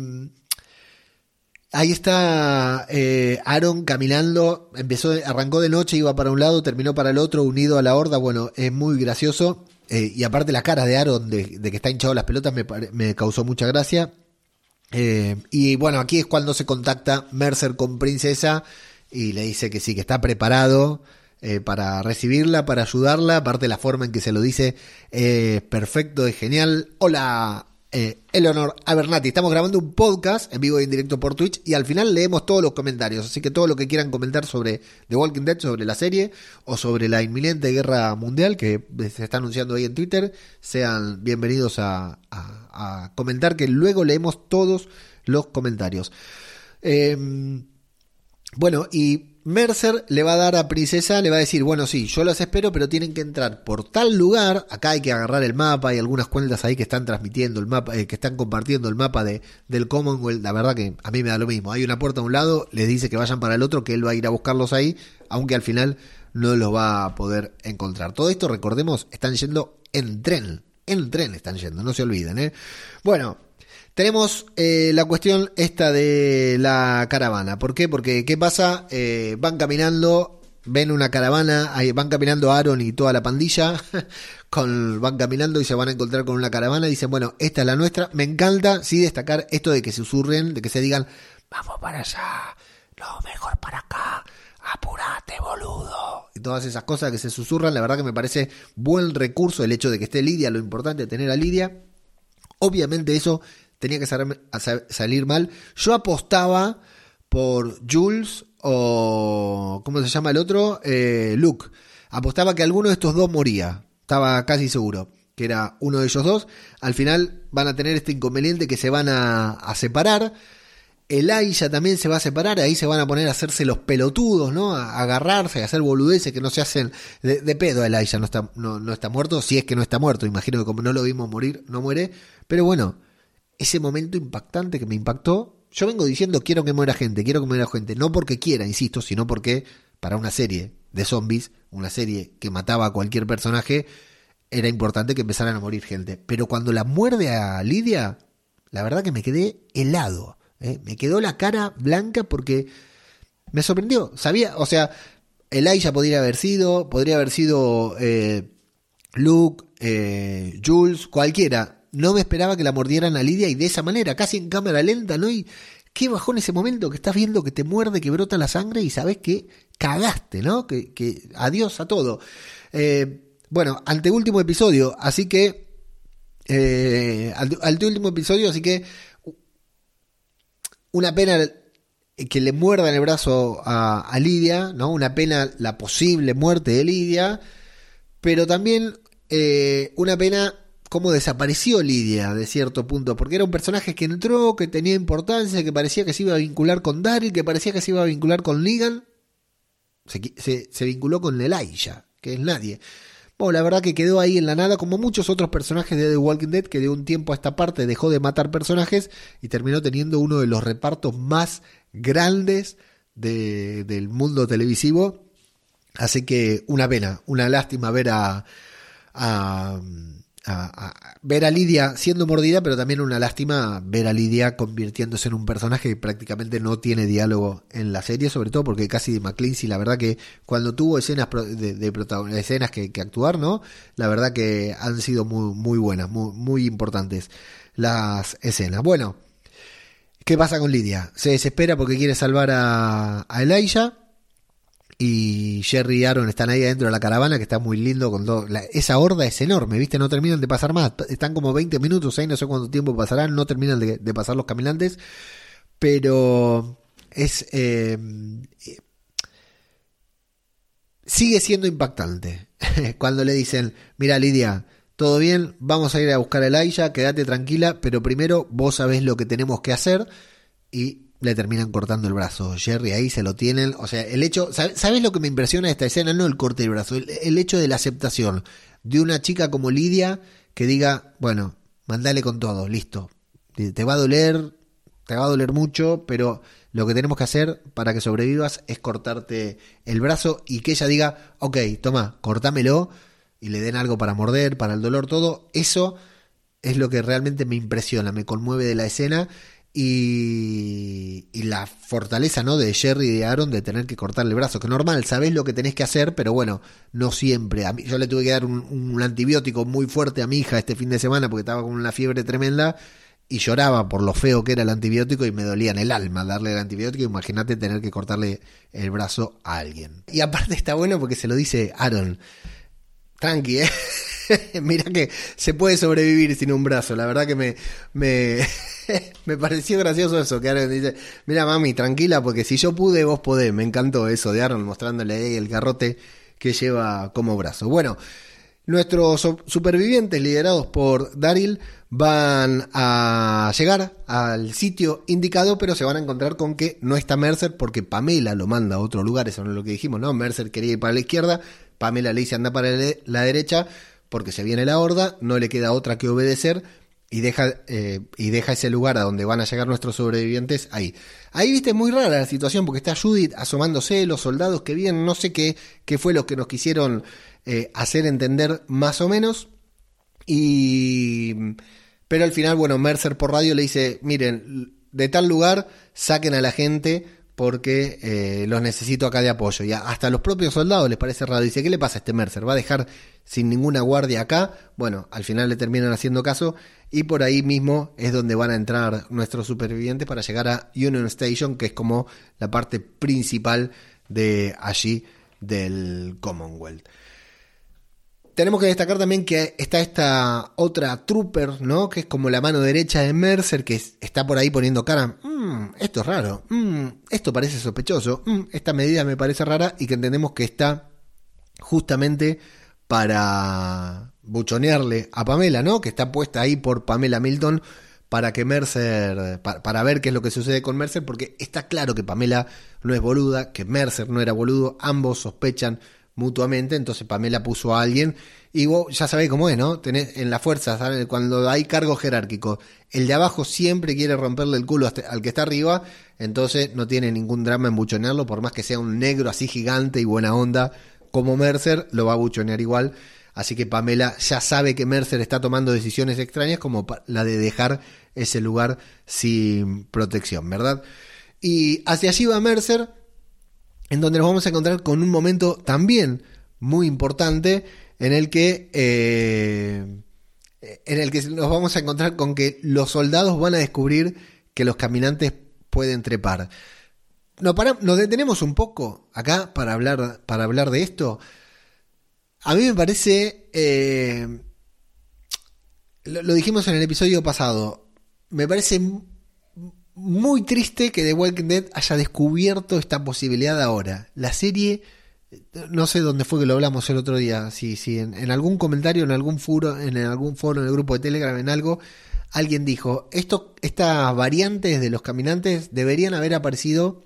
ahí está eh, Aaron caminando, empezó, arrancó de noche, iba para un lado, terminó para el otro, unido a la horda, bueno, es muy gracioso. Eh, y aparte la cara de Aaron, de, que está hinchado las pelotas, me, causó mucha gracia. Eh, y bueno, aquí es cuando se contacta Mercer con Princesa y le dice que sí, que está preparado para recibirla, para ayudarla. Aparte, la forma en que se lo dice perfecto, es genial. Hola, eh, Eleonor Abernati. Estamos grabando un podcast en vivo y en directo por Twitch y al final leemos todos los comentarios. Así que todo lo que quieran comentar sobre The Walking Dead, sobre la serie o sobre la inminente guerra mundial que se está anunciando ahí en Twitter, sean bienvenidos a, comentar que luego leemos todos los comentarios. Em, bueno, y Mercer le va a dar a Princesa, le va a decir, bueno, sí, yo las espero, pero tienen que entrar por tal lugar. Acá hay que agarrar el mapa, hay algunas cuentas ahí que están transmitiendo el mapa, eh, que están compartiendo el mapa de, del Commonwealth. La verdad que a mí me da lo mismo. Hay una puerta a un lado, les dice que vayan para el otro, que él va a ir a buscarlos ahí, aunque al final no los va a poder encontrar. Todo esto, recordemos, están yendo en tren. En tren están yendo, no se olviden, ¿eh? Bueno, tenemos eh, la cuestión esta de la caravana. ¿Por qué? Porque, ¿qué pasa? Eh, van caminando, ven una caravana, ahí van caminando Aaron y toda la pandilla, van caminando y se van a encontrar con una caravana dicen, bueno, esta es la nuestra. Me encanta, sí, destacar esto de que se susurren, de que se digan, vamos para allá, lo mejor para acá, apurate, boludo. Y todas esas cosas que se susurran, la verdad que me parece buen recurso el hecho de que esté Lidia, lo importante de tener a Lidia. Obviamente eso tenía que salir mal. Yo apostaba por Jules o. ¿Cómo se llama el otro? Eh, Luke. Apostaba que alguno de estos dos moría. Estaba casi seguro que era uno de ellos dos. Al final van a tener este inconveniente que se van a, separar. Elijah también se va a separar, ahí se van a poner a hacerse los pelotudos, ¿no? A agarrarse, a hacer boludeces que no se hacen de, pedo. Elijah no está, no, no está muerto, si es que no está muerto, imagino que como no lo vimos morir, no muere. Pero bueno, ese momento impactante que me impactó. Yo vengo diciendo quiero que muera gente, quiero que muera gente, no porque quiera, insisto, sino porque para una serie de zombies, una serie que mataba a cualquier personaje, era importante que empezaran a morir gente. Pero cuando la muerde a Lidia, la verdad que me quedé helado. ¿eh? Me quedó la cara blanca porque me sorprendió. Sabía, o sea, Elijah podría haber sido, podría haber sido eh, Luke, eh, Jules, cualquiera no me esperaba que la mordieran a Lidia y de esa manera, casi en cámara lenta, ¿no? Y qué bajó en ese momento que estás viendo que te muerde, que brota la sangre y sabes que cagaste, ¿no? Que, que adiós a todo. Eh, bueno, último episodio, así que... Eh, último episodio, así que... Una pena que le muerdan el brazo a, a Lidia, ¿no? Una pena la posible muerte de Lidia, pero también eh, una pena cómo desapareció Lidia de cierto punto, porque era un personaje que entró, que tenía importancia, que parecía que se iba a vincular con Daryl, que parecía que se iba a vincular con Negan, se, vinculó con Elijah, que es nadie. Bueno, la verdad que quedó ahí en la nada, como muchos otros personajes de The Walking Dead, que de un tiempo a esta parte dejó de matar personajes y terminó teniendo uno de los repartos más grandes del mundo televisivo. Así que una pena, una lástima ver a a, ver a Lidia siendo mordida, pero también una lástima ver a Lidia convirtiéndose en un personaje que prácticamente no tiene diálogo en la serie, sobre todo porque casi de McClincy, la verdad que cuando tuvo escenas de, de escenas que, actuar, ¿no? La verdad que han sido muy, muy buenas, muy, muy importantes las escenas. Bueno, ¿qué pasa con Lidia? Se desespera porque quiere salvar a, a Elijah y Jerry y Aaron están ahí adentro de la caravana, que está muy lindo. con Esa horda es enorme, ¿viste? No terminan de pasar más. Están como 20 minutos ahí, no sé cuánto tiempo pasarán. No terminan de, pasar los caminantes. Pero es. Eh, sigue siendo impactante. Cuando le dicen: Mira, Lidia, todo bien, vamos a ir a buscar a Elijah, quédate tranquila, pero primero vos sabés lo que tenemos que hacer y le terminan cortando el brazo. Jerry ahí se lo tienen, o sea, el hecho, ¿sabés lo que me impresiona de esta escena? No el corte del brazo, el, hecho de la aceptación de una chica como Lidia que diga, bueno, mandale con todo, listo, te va a doler, te va a doler mucho, pero lo que tenemos que hacer para que sobrevivas es cortarte el brazo y que ella diga, ok, toma, cortámelo y le den algo para morder, para el dolor, todo, eso es lo que realmente me impresiona, me conmueve de la escena y, y, la fortaleza ¿no? de Jerry y de Aaron de tener que cortarle el brazo, que normal, sabés lo que tenés que hacer, pero bueno, no siempre. A yo le tuve que dar un, un, antibiótico muy fuerte a mi hija este fin de semana porque estaba con una fiebre tremenda y lloraba por lo feo que era el antibiótico y me dolía en el alma darle el antibiótico. Imagínate tener que cortarle el brazo a alguien. Y aparte está bueno porque se lo dice Aaron tranqui, ¿eh? Mira que se puede sobrevivir sin un brazo. La verdad que me, me, me pareció gracioso eso. Que Aaron dice, mira mami, tranquila, porque si yo pude, vos podés. Me encantó eso de Aaron mostrándole ahí el garrote que lleva como brazo. Bueno, nuestros supervivientes liderados por Daryl van a llegar al sitio indicado, pero se van a encontrar con que no está Mercer porque Pamela lo manda a otro lugar, eso no es lo que dijimos, ¿no? Mercer quería ir para la izquierda, Pamela le dice anda para la derecha porque se viene la horda, no le queda otra que obedecer y deja, eh, y deja ese lugar a donde van a llegar nuestros sobrevivientes ahí. Ahí viste muy rara la situación porque está Judith asomándose, los soldados que vienen, no sé qué, qué fue lo que nos quisieron eh, hacer entender más o menos. Y... Pero al final, bueno, Mercer por radio le dice, miren, de tal lugar saquen a la gente porque eh, los necesito acá de apoyo. Y hasta a los propios soldados les parece raro. Dice, ¿qué le pasa a este Mercer? ¿Va a dejar sin ninguna guardia acá? Bueno, al final le terminan haciendo caso y por ahí mismo es donde van a entrar nuestros supervivientes para llegar a Union Station, que es como la parte principal de allí del Commonwealth. Tenemos que destacar también que está esta otra trooper, ¿no? Que es como la mano derecha de Mercer, que está por ahí poniendo cara. Mm, esto es raro. Mm, esto parece sospechoso. Mm, esta medida me parece rara y que entendemos que está justamente para buchonearle a Pamela, ¿no? Que está puesta ahí por Pamela Milton para que Mercer, para, ver qué es lo que sucede con Mercer, porque está claro que Pamela no es boluda, que Mercer no era boludo, ambos sospechan mutuamente, entonces Pamela puso a alguien y vos ya sabéis cómo es, ¿no? Tenés en la fuerza, cuando hay cargo jerárquico, el de abajo siempre quiere romperle el culo al que está arriba, entonces no tiene ningún drama en buchonearlo, por más que sea un negro así gigante y buena onda como Mercer, lo va a buchonear igual. Así que Pamela ya sabe que Mercer está tomando decisiones extrañas como la de dejar ese lugar sin protección, ¿verdad? Y hacia allí va Mercer en donde nos vamos a encontrar con un momento también muy importante en el que eh, en el que nos vamos a encontrar con que los soldados van a descubrir que los caminantes pueden trepar. Nos, nos detenemos un poco acá para hablar, para hablar de esto. A mí me parece, eh, lo dijimos en el episodio pasado, me parece muy triste que The Walking Dead haya descubierto esta posibilidad ahora. La serie, no sé dónde fue que lo hablamos el otro día, si, si en, algún comentario, en algún foro, en algún foro, en el grupo de Telegram, en algo, alguien dijo, esto, estas variantes de los caminantes deberían haber aparecido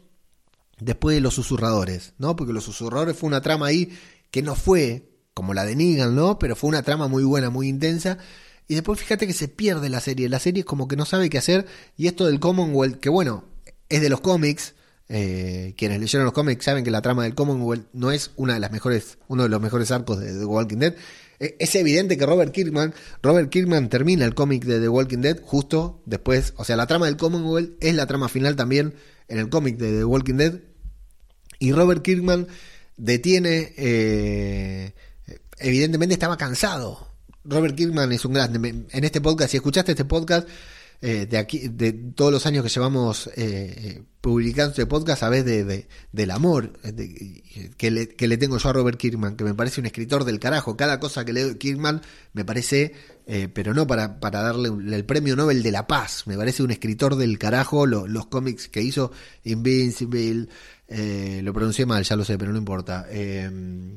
después de los susurradores, ¿no? Porque los susurradores fue una trama ahí que no fue como la de Negan, ¿no? Pero fue una trama muy buena, muy intensa y después fíjate que se pierde la serie. La serie es como que no sabe qué hacer. Y esto del Commonwealth, que bueno, es de los cómics. Eh, quienes leyeron los cómics saben que la trama del Commonwealth no es una de las mejores, uno de los mejores arcos de The Walking Dead. E, es evidente que Robert Kirkman, Robert Kirkman termina el cómic de The Walking Dead justo después, o sea, la trama del Commonwealth es la trama final también en el cómic de The Walking Dead. Y Robert Kirkman detiene, eh, evidentemente estaba cansado Robert Kirkman es un grande. En este podcast, si escuchaste este podcast, eh, de aquí, de todos los años que llevamos eh, eh, publicando este podcast, sabes de, del amor que, le, tengo yo a Robert Kirkman, que me parece un escritor del carajo. Cada cosa que leo de Kirkman me parece eh, pero no para, para darle el premio Nobel de la Paz. Me parece un escritor del carajo, los cómics que hizo Invincible, eh, lo pronuncié mal, ya lo sé, pero no importa. Eh,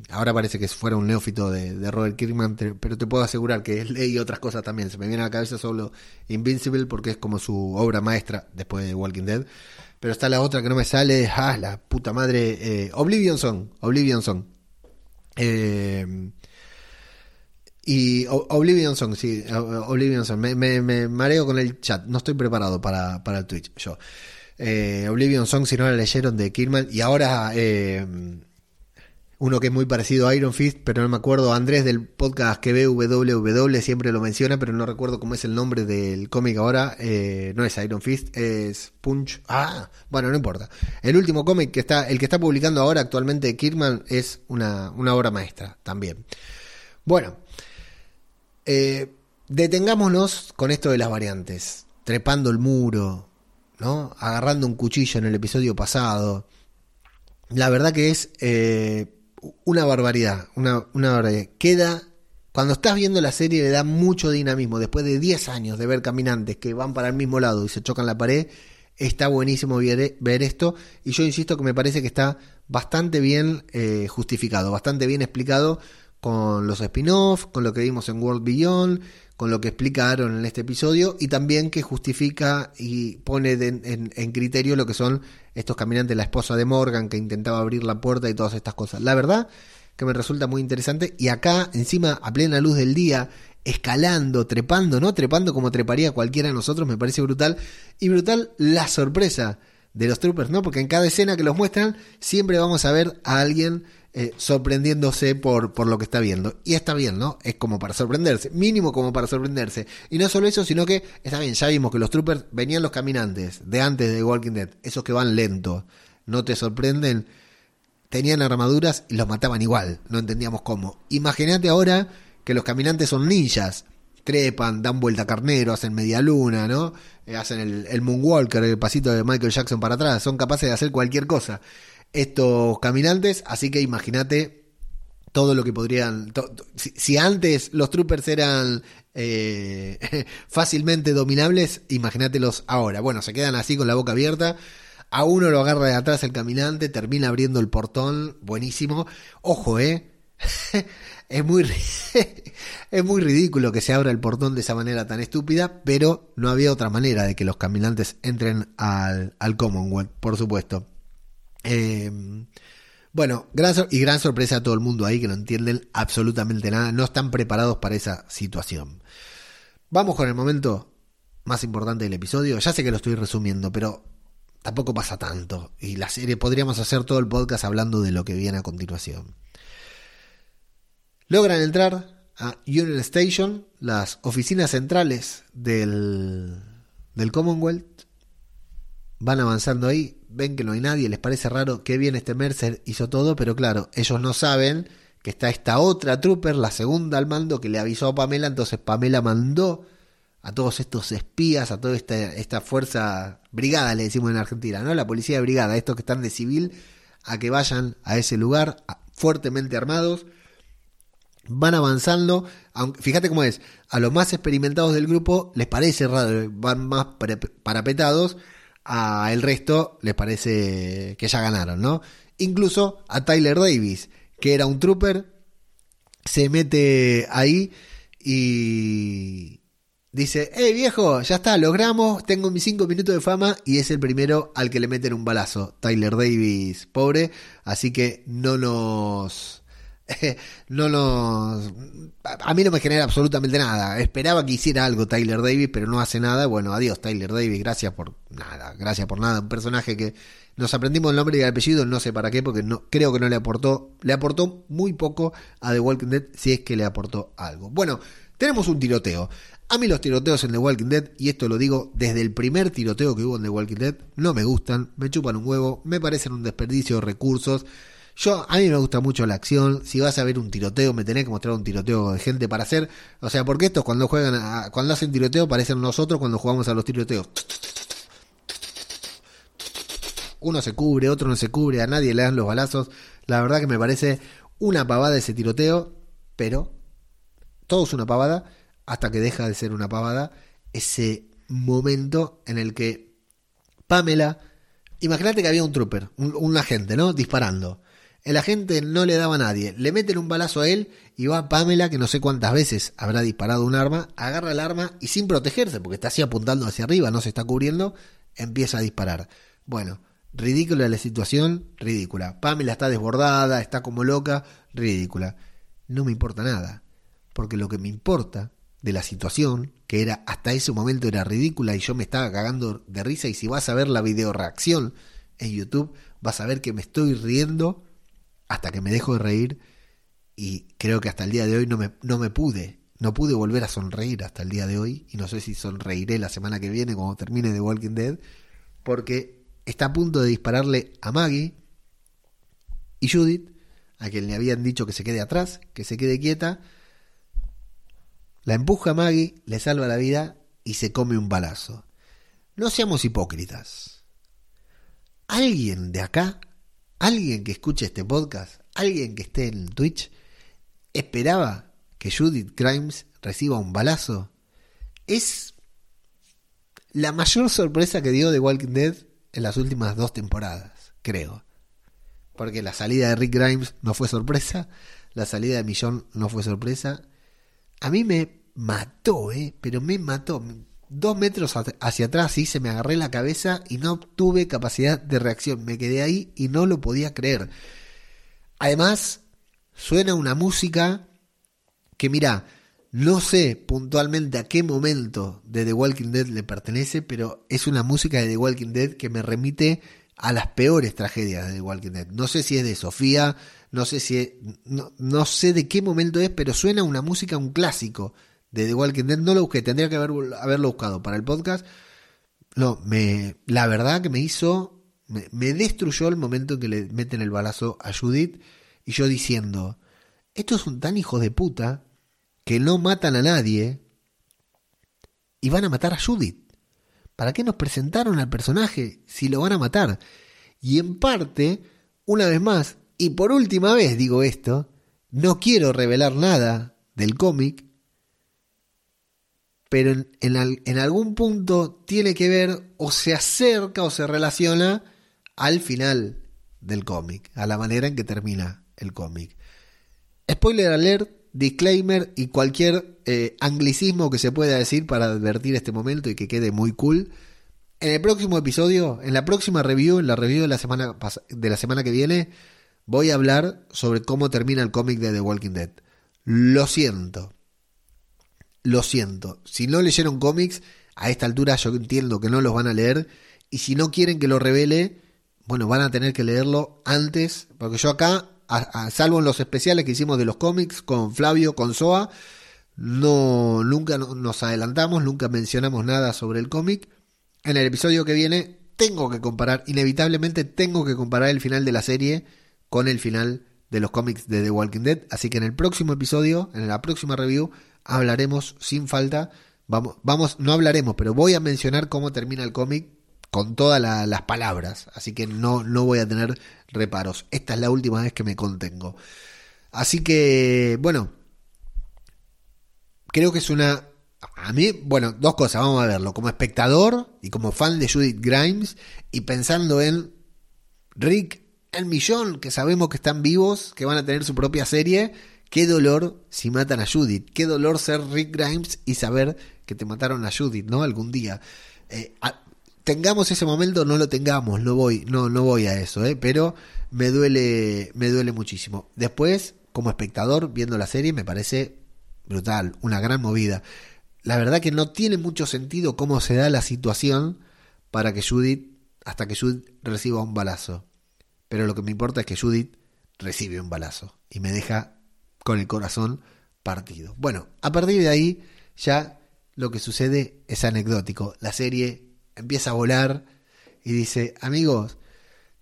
ahora parece que fuera un neófito de, Robert Kirkman, pero te puedo asegurar que leí otras cosas también. Se me viene a la cabeza solo Invincible porque es como su obra maestra después de Walking Dead. Pero está la otra que no me sale, ah, la puta madre, Oblivion Song, Oblivion Song. Eh, y Oblivion Song, sí, Oblivion Song. Me, me, mareo con el chat, no estoy preparado para, para el Twitch yo. Eh, Oblivion Song, si no la leyeron de Kirman. Y ahora eh, uno que es muy parecido a Iron Fist, pero no me acuerdo. Andrés del podcast que ve WWW siempre lo menciona, pero no recuerdo cómo es el nombre del cómic ahora. Eh, no es Iron Fist, es Punch. Ah, bueno, no importa. El último cómic que está, el que está publicando ahora actualmente Kirman es una, una obra maestra también. Bueno. Detengámonos con esto de las variantes. Trepando el muro, Agarrando un cuchillo en el episodio pasado. La verdad que es eh, una barbaridad. Una, una barbaridad. Queda. Cuando estás viendo la serie le da mucho dinamismo. Después de 10 años de ver caminantes que van para el mismo lado y se chocan la pared, está buenísimo ver, ver esto. Y yo insisto que me parece que está bastante bien eh, justificado, bastante bien explicado con los spin-offs, con lo que vimos en World Beyond, con lo que explicaron en este episodio y también que justifica y pone en, criterio lo que son estos caminantes, la esposa de Morgan que intentaba abrir la puerta y todas estas cosas. La verdad que me resulta muy interesante y acá encima a plena luz del día escalando, trepando, ¿no? Trepando como treparía cualquiera de nosotros, me parece brutal. Y brutal la sorpresa de los troopers, ¿no? Porque en cada escena que los muestran siempre vamos a ver a alguien eh, sorprendiéndose por, por lo que está viendo. Y está bien, ¿no? Es como para sorprenderse, mínimo como para sorprenderse. Y no solo eso, sino que está bien, ya vimos que los troopers venían los caminantes de antes de Walking Dead, esos que van lento, no te sorprenden, tenían armaduras y los mataban igual, no entendíamos cómo. Imagínate ahora que los caminantes son ninjas, trepan, dan vuelta carnero, hacen media luna, ¿no? Eh, hacen el, el moonwalker, el pasito de Michael Jackson para atrás, son capaces de hacer cualquier cosa estos caminantes, así que imagínate todo lo que podrían... si, antes los troopers eran eh, fácilmente dominables, imagínatelos ahora. Bueno, se quedan así con la boca abierta. A uno lo agarra de atrás el caminante, termina abriendo el portón, buenísimo. Ojo, ¿eh? es muy, es muy ridículo que se abra el portón de esa manera tan estúpida, pero no había otra manera de que los caminantes entren al, al Commonwealth, por supuesto. Eh, bueno, gran y gran sorpresa a todo el mundo ahí que no entienden absolutamente nada, no están preparados para esa situación. Vamos con el momento más importante del episodio. Ya sé que lo estoy resumiendo, pero tampoco pasa tanto. Y la serie podríamos hacer todo el podcast hablando de lo que viene a continuación. Logran entrar a Union Station, las oficinas centrales del, del Commonwealth. Van avanzando ahí, ven que no hay nadie, les parece raro, que bien este Mercer hizo todo, pero claro, ellos no saben que está esta otra trooper, la segunda al mando, que le avisó a Pamela, entonces Pamela mandó a todos estos espías, a toda esta, esta fuerza, brigada le decimos en Argentina, ¿no? La policía de brigada, estos que están de civil, a que vayan a ese lugar fuertemente armados. Van avanzando, aunque, fíjate cómo es, a los más experimentados del grupo les parece raro, van más parapetados, a el resto les parece que ya ganaron, ¿no? Incluso a Tyler Davis, que era un trooper, se mete ahí y dice, hey viejo, ya está, logramos, tengo mis cinco minutos de fama y es el primero al que le meten un balazo. Tyler Davis, pobre, así que no nos no nos... A mí no me genera absolutamente nada. Esperaba que hiciera algo Tyler Davis, pero no hace nada. Bueno, adiós Tyler Davis, gracias por nada, gracias por nada. Un personaje que nos aprendimos el nombre y el apellido, no sé para qué, porque no, creo que no le aportó, le aportó muy poco a The Walking Dead, si es que le aportó algo. Bueno, tenemos un tiroteo. A mí los tiroteos en The Walking Dead, y esto lo digo desde el primer tiroteo que hubo en The Walking Dead, no me gustan, me chupan un huevo, me parecen un desperdicio de recursos. Yo, a mí me gusta mucho la acción. Si vas a ver un tiroteo, me tenés que mostrar un tiroteo de gente para hacer. O sea, porque estos cuando juegan, cuando hacen tiroteo, parecen nosotros cuando jugamos a los tiroteos. Uno se cubre, otro no se cubre, a nadie le dan los balazos. La verdad que me parece una pavada ese tiroteo, pero todo es una pavada hasta que deja de ser una pavada ese momento en el que Pamela, imagínate que había un trooper, un, agente, ¿no? Disparando. El agente no le daba a nadie, le meten un balazo a él y va Pamela, que no sé cuántas veces habrá disparado un arma, agarra el arma y sin protegerse, porque está así apuntando hacia arriba, no se está cubriendo, empieza a disparar. Bueno, ridícula la situación, ridícula. Pamela está desbordada, está como loca, ridícula. No me importa nada, porque lo que me importa de la situación, que era hasta ese momento era ridícula y yo me estaba cagando de risa y si vas a ver la video reacción en YouTube, vas a ver que me estoy riendo hasta que me dejo de reír y creo que hasta el día de hoy no me, no me pude, no pude volver a sonreír hasta el día de hoy y no sé si sonreiré la semana que viene cuando termine The Walking Dead porque está a punto de dispararle a Maggie y Judith, a quien le habían dicho que se quede atrás, que se quede quieta, la empuja a Maggie, le salva la vida y se come un balazo. No seamos hipócritas. ¿Alguien de acá, alguien que escuche este podcast, alguien que esté en Twitch, esperaba que Judith Grimes reciba un balazo? Es la mayor sorpresa que dio The Walking Dead en las últimas dos temporadas, creo. Porque la salida de Rick Grimes no fue sorpresa, la salida de Millón no fue sorpresa, a mí me mató, ¿eh? Pero me mató. Dos metros hacia atrás y se me agarré la cabeza y no tuve capacidad de reacción. Me quedé ahí y no lo podía creer. Además, suena una música que mira, no sé puntualmente a qué momento de The Walking Dead le pertenece, pero es una música de The Walking Dead que me remite a las peores tragedias de The Walking Dead. No sé si es de Sofía, no sé si no, sé de qué momento es, pero suena una música, un clásico de The Walking Dead. No lo busqué, tendría que haberlo buscado para el podcast. No, me, la verdad que me hizo, me, me destruyó el momento en que le meten el balazo a Judith y yo diciendo, estos son tan hijos de puta que no matan a nadie y van a matar a Judith. ¿Para qué nos presentaron al personaje si lo van a matar? Y en parte, una vez más, y por última vez digo esto, no quiero revelar nada del cómic, pero en, algún punto tiene que ver o se acerca o se relaciona al final del cómic, a la manera en que termina el cómic. Spoiler alert, disclaimer y cualquier eh, anglicismo que se pueda decir para advertir este momento y que quede muy cool. En el próximo episodio, en la próxima review, en la review de la semana, de la semana que viene, voy a hablar sobre cómo termina el cómic de The Walking Dead. Lo siento. Lo siento. Si no leyeron cómics, a esta altura yo entiendo que no los van a leer. Y si no quieren que lo revele, bueno, van a tener que leerlo antes. Porque yo acá, salvo en los especiales que hicimos de los cómics con Flavio, con Soa, no, nunca nos adelantamos, nunca mencionamos nada sobre el cómic. En el episodio que viene tengo que comparar, inevitablemente tengo que comparar el final de la serie con el final de los cómics de The Walking Dead. Así que en el próximo episodio, en la próxima review, hablaremos sin falta. Vamos, vamos, no hablaremos, pero voy a mencionar cómo termina el cómic con todas las palabras. Así que no, no voy a tener reparos. Esta es la última vez que me contengo. Así que, bueno, creo que es una... A mí, bueno, dos cosas, vamos a verlo. Como espectador y como fan de Judith Grimes y pensando en Rick el millón que sabemos que están vivos, que van a tener su propia serie. Qué dolor si matan a Judith. Qué dolor ser Rick Grimes y saber que te mataron a Judith, ¿no? Algún día. Eh, tengamos ese momento, no lo tengamos, no voy, no, no voy a eso, ¿eh? Pero me duele, me duele muchísimo. Después, como espectador, viendo la serie, me parece brutal, una gran movida. La verdad que no tiene mucho sentido cómo se da la situación para que Judith, hasta que Judith reciba un balazo. Pero lo que me importa es que Judith recibe un balazo y me deja con el corazón partido. Bueno, a partir de ahí ya lo que sucede es anecdótico. La serie empieza a volar y dice, amigos,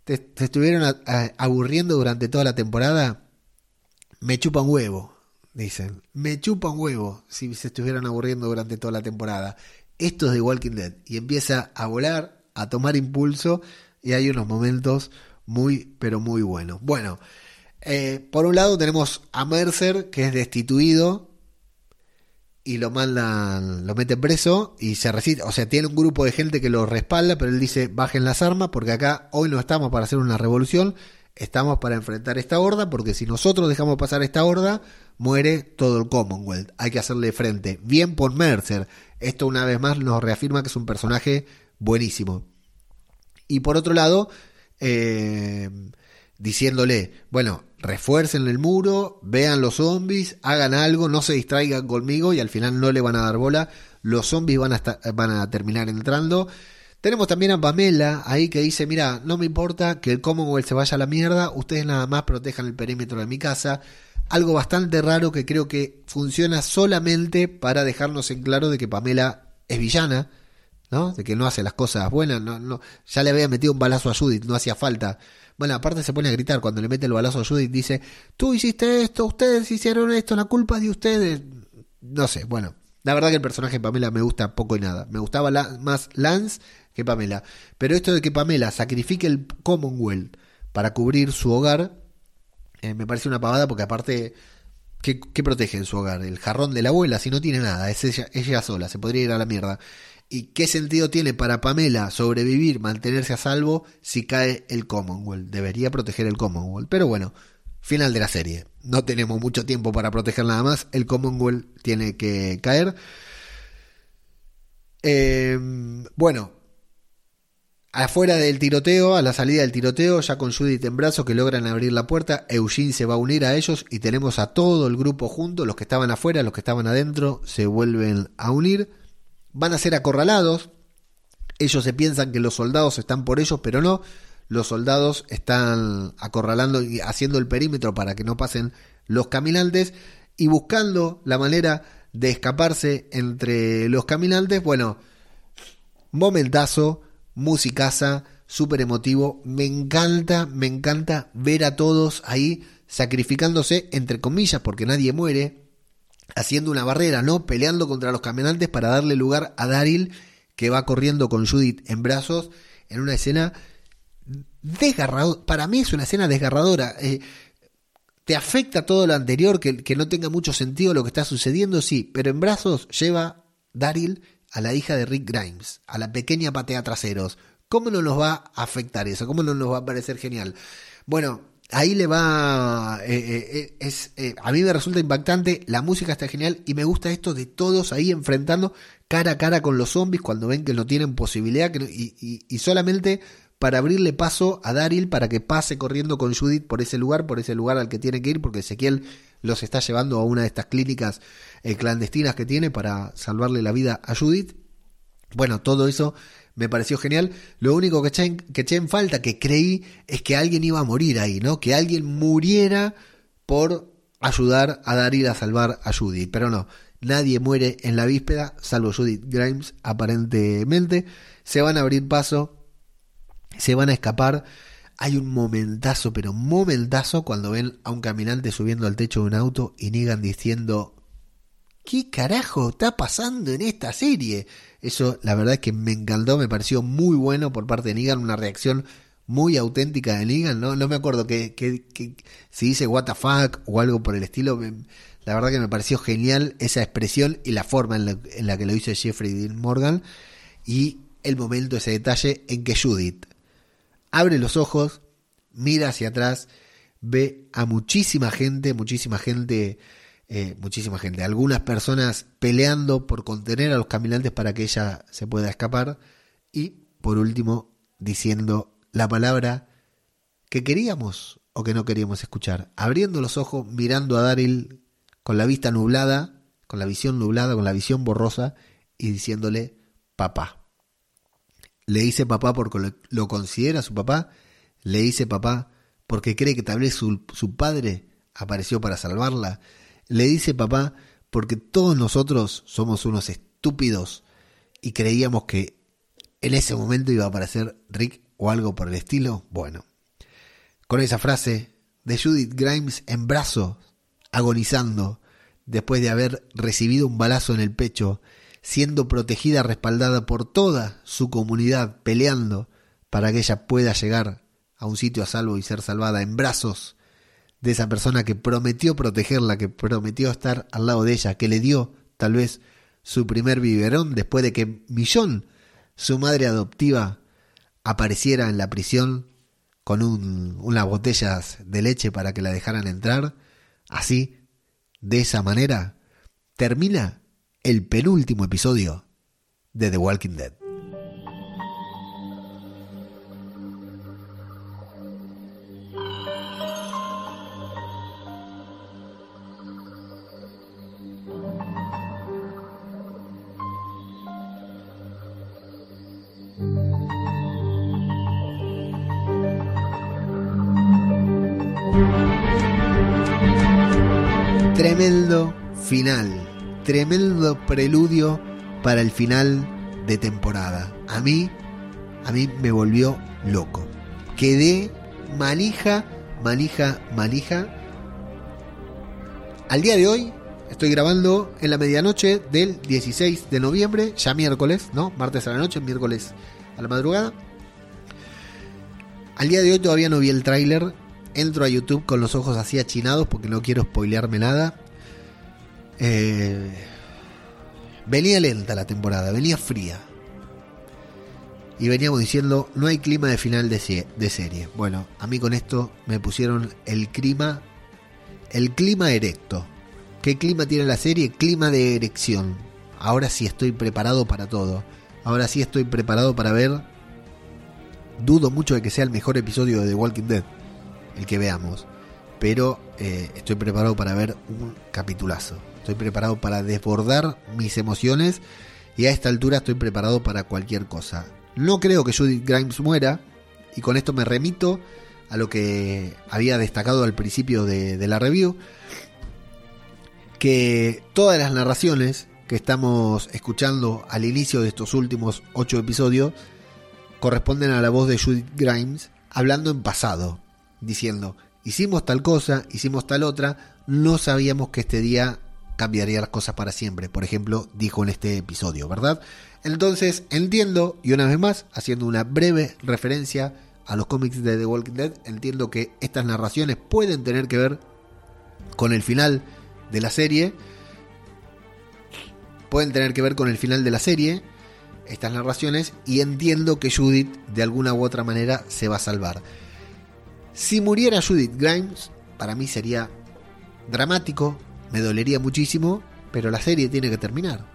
¿te, estuvieron aburriendo durante toda la temporada? Me chupa un huevo, dicen. Me chupa un huevo si se estuvieran aburriendo durante toda la temporada. Esto es de Walking Dead. Y empieza a volar, a tomar impulso y hay unos momentos muy, pero muy bueno. Bueno, eh, por un lado tenemos a Mercer, que es destituido y lo mandan, lo meten preso y se resiste. O sea, tiene un grupo de gente que lo respalda, pero él dice, bajen las armas porque acá hoy no estamos para hacer una revolución, estamos para enfrentar esta horda, porque si nosotros dejamos pasar esta horda, muere todo el Commonwealth. Hay que hacerle frente. Bien por Mercer. Esto una vez más nos reafirma que es un personaje buenísimo. Y por otro lado, eh, diciéndole, bueno, refuercen el muro, vean los zombies, hagan algo, no se distraigan conmigo y al final no le van a dar bola, los zombies van a, van a terminar entrando. Tenemos también a Pamela ahí que dice, mira, no me importa que el Commonwealth se vaya a la mierda, ustedes nada más protejan el perímetro de mi casa. Algo bastante raro que creo que funciona solamente para dejarnos en claro de que Pamela es villana, ¿no? De que no hace las cosas buenas, no, no, ya le había metido un balazo a Judith, no hacía falta. Bueno, aparte se pone a gritar cuando le mete el balazo a Judith, dice, tú hiciste esto, ustedes hicieron esto, la culpa es de ustedes. No sé, bueno, la verdad que el personaje de Pamela me gusta poco y nada. Me gustaba más Lance que Pamela. Pero esto de que Pamela sacrifique el Commonwealth para cubrir su hogar, eh, me parece una pavada porque aparte, ¿qué, protege en su hogar? El jarrón de la abuela, si no tiene nada, es ella, ella sola, se podría ir a la mierda. ¿Y qué sentido tiene para Pamela sobrevivir, mantenerse a salvo si cae el Commonwealth? Debería proteger el Commonwealth. Pero bueno, final de la serie. No tenemos mucho tiempo para proteger nada más. El Commonwealth tiene que caer. Eh, bueno, afuera del tiroteo, a la salida del tiroteo, ya con Judith en brazos que logran abrir la puerta, Eugene se va a unir a ellos y tenemos a todo el grupo junto. Los que estaban afuera, los que estaban adentro, se vuelven a unir van a ser acorralados. Ellos se piensan que los soldados están por ellos, pero no. Los soldados están acorralando y haciendo el perímetro para que no pasen los caminantes y buscando la manera de escaparse entre los caminantes. Bueno, momentazo, musicaza, súper emotivo. Me encanta, me encanta ver a todos ahí sacrificándose, entre comillas, porque nadie muere, haciendo una barrera, ¿no? Peleando contra los caminantes para darle lugar a Daryl, que va corriendo con Judith en brazos, en una escena desgarradora. Para mí es una escena desgarradora. Eh, te afecta todo lo anterior, que, que, no tenga mucho sentido lo que está sucediendo, sí, pero en brazos lleva Daryl a la hija de Rick Grimes, a la pequeña patea traseros. ¿Cómo no nos va a afectar eso? ¿Cómo no nos va a parecer genial? Bueno, ahí le va. Eh, eh, eh, es, a mí me resulta impactante. La música está genial y me gusta esto de todos ahí enfrentando cara a cara con los zombies cuando ven que no tienen posibilidad y, solamente para abrirle paso a Daryl para que pase corriendo con Judith por ese lugar, por ese lugar al que tiene que ir, porque Ezequiel los está llevando a una de estas clínicas clandestinas que tiene para salvarle la vida a Judith. Bueno, todo eso me pareció genial. Lo único que eché, en, falta, que creí, es que alguien iba a morir ahí, ¿no? Que alguien muriera por ayudar a Daryl a salvar a Judy. Pero no, nadie muere en la víspera, salvo Judith Grimes, aparentemente. Se van a abrir paso, se van a escapar. Hay un momentazo, pero momentazo, cuando ven a un caminante subiendo al techo de un auto y niegan diciendo: ¿Qué carajo está pasando en esta serie? Eso la verdad es que me encantó, me pareció muy bueno por parte de Negan, una reacción muy auténtica de Negan, ¿no? No me acuerdo que, si dice what the fuck o algo por el estilo, la verdad que me pareció genial esa expresión y la forma en la, que lo hizo Jeffrey Dean Morgan y el momento, ese detalle en que Judith abre los ojos, mira hacia atrás, ve a muchísima gente, muchísima gente eh, muchísima gente. Algunas personas peleando por contener a los caminantes para que ella se pueda escapar. Y por último, diciendo la palabra que queríamos o que no queríamos escuchar. Abriendo los ojos, mirando a Daryl con la vista nublada, con la visión nublada, con la visión borrosa, y diciéndole papá. Le dice papá porque lo considera su papá. Le dice papá porque cree que tal vez su, su padre apareció para salvarla le dice papá porque todos nosotros somos unos estúpidos y creíamos que en ese momento iba a aparecer Rick o algo por el estilo. Bueno, con esa frase de Judith Grimes en brazos, agonizando, después de haber recibido un balazo en el pecho, siendo protegida, respaldada por toda su comunidad, peleando para que ella pueda llegar a un sitio a salvo y ser salvada en brazos de esa persona que prometió protegerla, que prometió estar al lado de ella, que le dio tal vez su primer biberón después de que Millón, su madre adoptiva, apareciera en la prisión con un, unas botellas de leche para que la dejaran entrar. Así, de esa manera, termina el penúltimo episodio de The Walking Dead. Tremendo final, tremendo preludio para el final de temporada. A mí, a mí me volvió loco. Quedé manija, manija, manija. Al día de hoy estoy grabando en la medianoche del 16 de noviembre, ya miércoles, ¿no? Martes a la noche, miércoles a la madrugada. Al día de hoy todavía no vi el tráiler. Entro a YouTube con los ojos así achinados porque no quiero spoilearme nada. Eh, venía lenta la temporada, venía fría. Y veníamos diciendo, no hay clima de final de, serie. Bueno, a mí con esto me pusieron el clima, el clima erecto. ¿Qué clima tiene la serie? Clima de erección. Ahora sí estoy preparado para todo. Ahora sí estoy preparado para ver. Dudo mucho de que sea el mejor episodio de The Walking Dead, el que veamos. Pero eh, estoy preparado para ver un capitulazo. Estoy preparado para desbordar mis emociones y a esta altura estoy preparado para cualquier cosa. No creo que Judith Grimes muera y con esto me remito a lo que había destacado al principio de, la review, que todas las narraciones que estamos escuchando al inicio de estos últimos ocho episodios corresponden a la voz de Judith Grimes hablando en pasado, diciendo, hicimos tal cosa, hicimos tal otra, no sabíamos que este día cambiaría las cosas para siempre, por ejemplo, dijo en este episodio, ¿verdad? Entonces entiendo, y una vez más, haciendo una breve referencia a los cómics de The Walking Dead, entiendo que estas narraciones pueden tener que ver con el final de la serie, pueden tener que ver con el final de la serie, estas narraciones, y entiendo que Judith de alguna u otra manera se va a salvar. Si muriera Judith Grimes, para mí sería dramático, me dolería muchísimo, pero la serie tiene que terminar.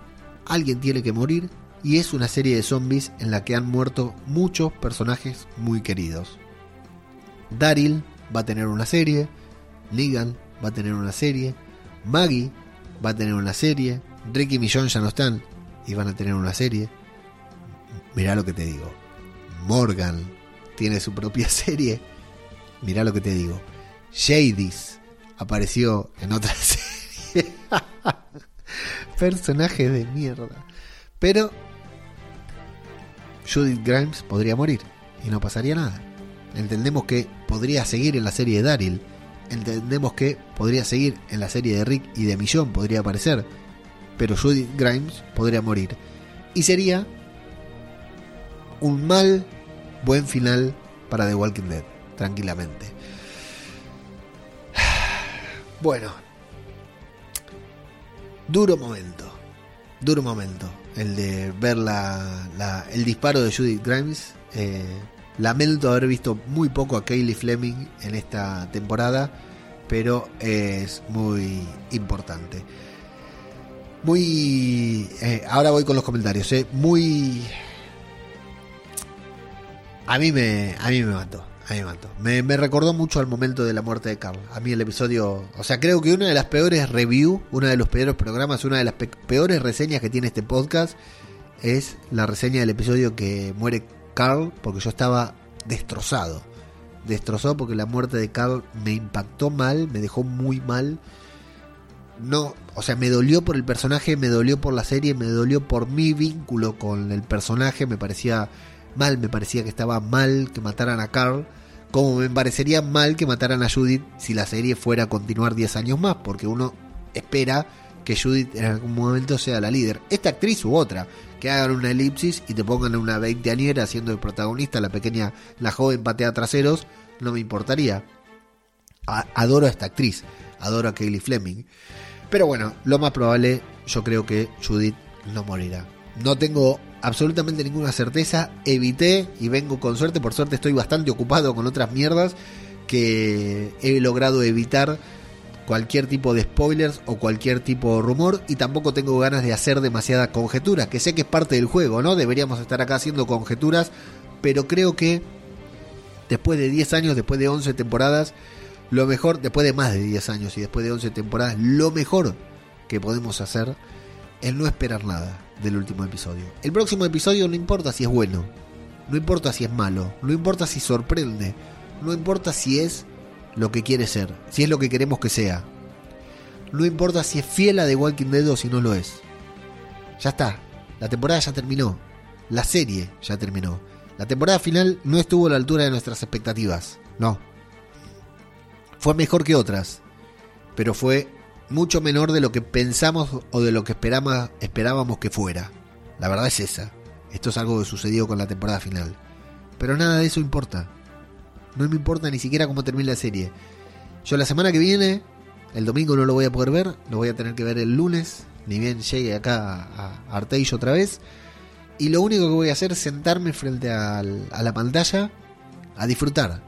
Alguien tiene que morir y es una serie de zombies en la que han muerto muchos personajes muy queridos. Daryl va a tener una serie, Negan va a tener una serie, Maggie va a tener una serie, Ricky y Millón ya no están y van a tener una serie. Mirá lo que te digo. Morgan tiene su propia serie. Mirá lo que te digo. Jadis apareció en otra serie. Personaje de mierda. Pero Judith Grimes podría morir y no pasaría nada. Entendemos que podría seguir en la serie de Daryl. Entendemos que podría seguir en la serie de Rick y de Millón, podría aparecer. Pero Judith Grimes podría morir. Y sería un mal buen final para The Walking Dead, tranquilamente. Bueno, duro momento. Duro momento. El de ver la, el disparo de Judith Grimes. Eh, lamento haber visto muy poco a Kaylee Fleming en esta temporada. Pero es muy importante. Muy. Eh, ahora voy con los comentarios. Eh, muy. A mí me. A mí me mató. Me, me, recordó mucho al momento de la muerte de Carl. A mí el episodio. O sea, creo que una de las peores reviews, uno de los peores programas, una de las pe peores reseñas que tiene este podcast es la reseña del episodio que muere Carl, porque yo estaba destrozado. Destrozado porque la muerte de Carl me impactó mal, me dejó muy mal. No, o sea, me dolió por el personaje, me dolió por la serie, me dolió por mi vínculo con el personaje, me parecía mal, me parecía que estaba mal que mataran a Carl como me parecería mal que mataran a Judith si la serie fuera a continuar 10 años más, porque uno espera que Judith en algún momento sea la líder. Esta actriz u otra, que hagan una elipsis y te pongan una veinteañera siendo el protagonista, la pequeña, la joven patea traseros, no me importaría. adoro a esta actriz, adoro a Kaylee Fleming. Pero bueno, lo más probable yo creo que Judith no morirá. No tengo absolutamente ninguna certeza, evité y vengo con suerte, por suerte estoy bastante ocupado con otras mierdas que he logrado evitar cualquier tipo de spoilers o cualquier tipo de rumor y tampoco tengo ganas de hacer demasiada conjetura, que sé que es parte del juego, ¿no? Deberíamos estar acá haciendo conjeturas, pero creo que después de 10 años, después de 11 temporadas, lo mejor, después de más de 10 años y después de 11 temporadas, lo mejor que podemos hacer es no esperar nada del último episodio. El próximo episodio no importa si es bueno, no importa si es malo, no importa si sorprende, no importa si es lo que quiere ser, si es lo que queremos que sea. No importa si es fiel a The Walking Dead o si no lo es. Ya está, la temporada ya terminó, la serie ya terminó. La temporada final no estuvo a la altura de nuestras expectativas, no. Fue mejor que otras, pero fue mucho menor de lo que pensamos o de lo que esperamos, esperábamos que fuera. La verdad es esa. Esto es algo que sucedió con la temporada final. Pero nada de eso importa. No me importa ni siquiera cómo termine la serie. Yo la semana que viene, el domingo no lo voy a poder ver, lo voy a tener que ver el lunes, ni bien llegue acá a otra vez. Y lo único que voy a hacer es sentarme frente a la pantalla a disfrutar.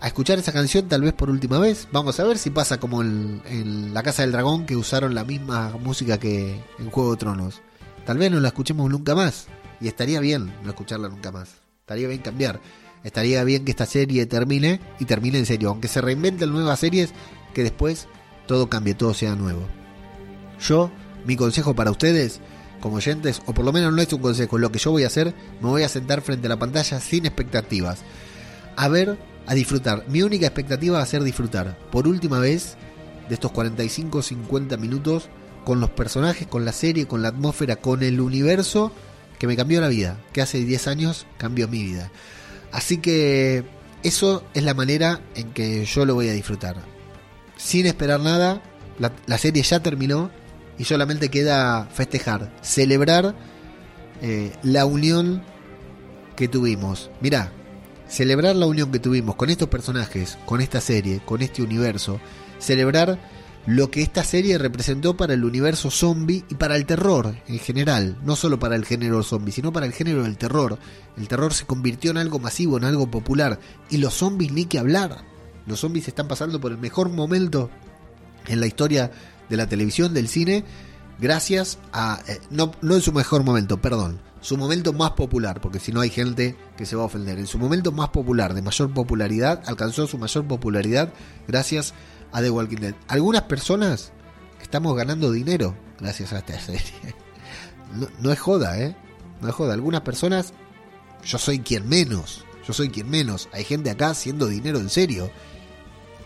A escuchar esa canción tal vez por última vez. Vamos a ver si pasa como en, La Casa del Dragón que usaron la misma música que en Juego de Tronos. Tal vez no la escuchemos nunca más. Y estaría bien no escucharla nunca más. Estaría bien cambiar estaría bien que esta serie termine y termine en serio. Aunque se reinventen nuevas series, que después todo cambie, todo sea nuevo. Yo, mi consejo para ustedes, como oyentes, o por lo menos no es un consejo, lo que yo voy a hacer, me voy a sentar frente a la pantalla sin expectativas. A ver, a disfrutar. Mi única expectativa va a ser disfrutar, por última vez, de estos 45-50 minutos con los personajes, con la serie, con la atmósfera, con el universo que me cambió la vida, que hace 10 años cambió mi vida. Así que eso es la manera en que yo lo voy a disfrutar. Sin esperar nada, la, serie ya terminó y solamente queda festejar, celebrar eh, la unión que tuvimos. Mirá, celebrar la unión que tuvimos con estos personajes, con esta serie, con este universo, celebrar lo que esta serie representó para el universo zombie y para el terror en general, no solo para el género zombie, sino para el género del terror. El terror se convirtió en algo masivo, en algo popular, y los zombies ni que hablar. Los zombies están pasando por el mejor momento en la historia de la televisión, del cine, gracias a... Eh, no, no en su mejor momento, perdón, su momento más popular, porque si no hay gente que se va a ofender. En su momento más popular, de mayor popularidad, alcanzó su mayor popularidad gracias a The Walking Dead. Algunas personas estamos ganando dinero gracias a esta serie. No, es joda, ¿eh? No es joda. Algunas personas, yo soy quien menos. Yo soy quien menos. Hay gente acá haciendo dinero en serio.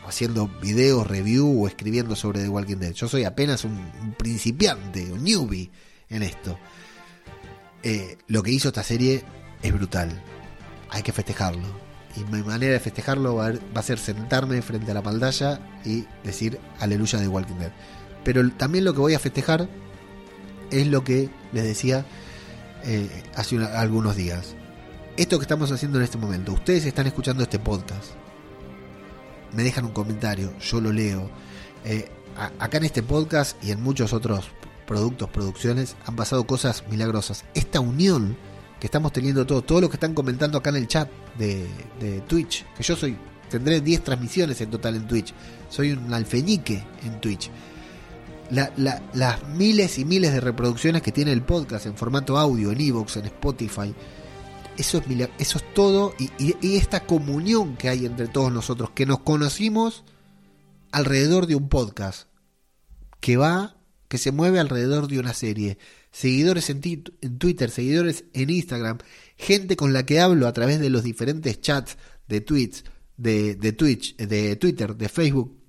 Haciendo videos, review o escribiendo sobre The Walking Dead. Yo soy apenas un, principiante, un newbie en esto. Eh, lo que hizo esta serie es brutal. Hay que festejarlo y mi manera de festejarlo va a, ser sentarme frente a la pantalla y decir aleluya de Walking Dead. Pero también lo que voy a festejar es lo que les decía eh, hace algunos días. Esto que estamos haciendo en este momento, ustedes están escuchando este podcast, me dejan un comentario, yo lo leo. Eh, acá en este podcast y en muchos otros productos, producciones, han pasado cosas milagrosas. Esta unión que estamos teniendo todos, todos los que están comentando acá en el chat de, Twitch, que yo soy, tendré 10 transmisiones en total en Twitch, soy un alfeñique en Twitch. las miles y miles de reproducciones que tiene el podcast en formato audio, en Evox, en Spotify, eso es, eso es todo y, esta comunión que hay entre todos nosotros, que nos conocimos alrededor de un podcast, que va, que se mueve alrededor de una serie, seguidores en, Twitter, seguidores en Instagram, gente con la que hablo a través de los diferentes chats de tweets, de Twitch, de Twitter, de Facebook,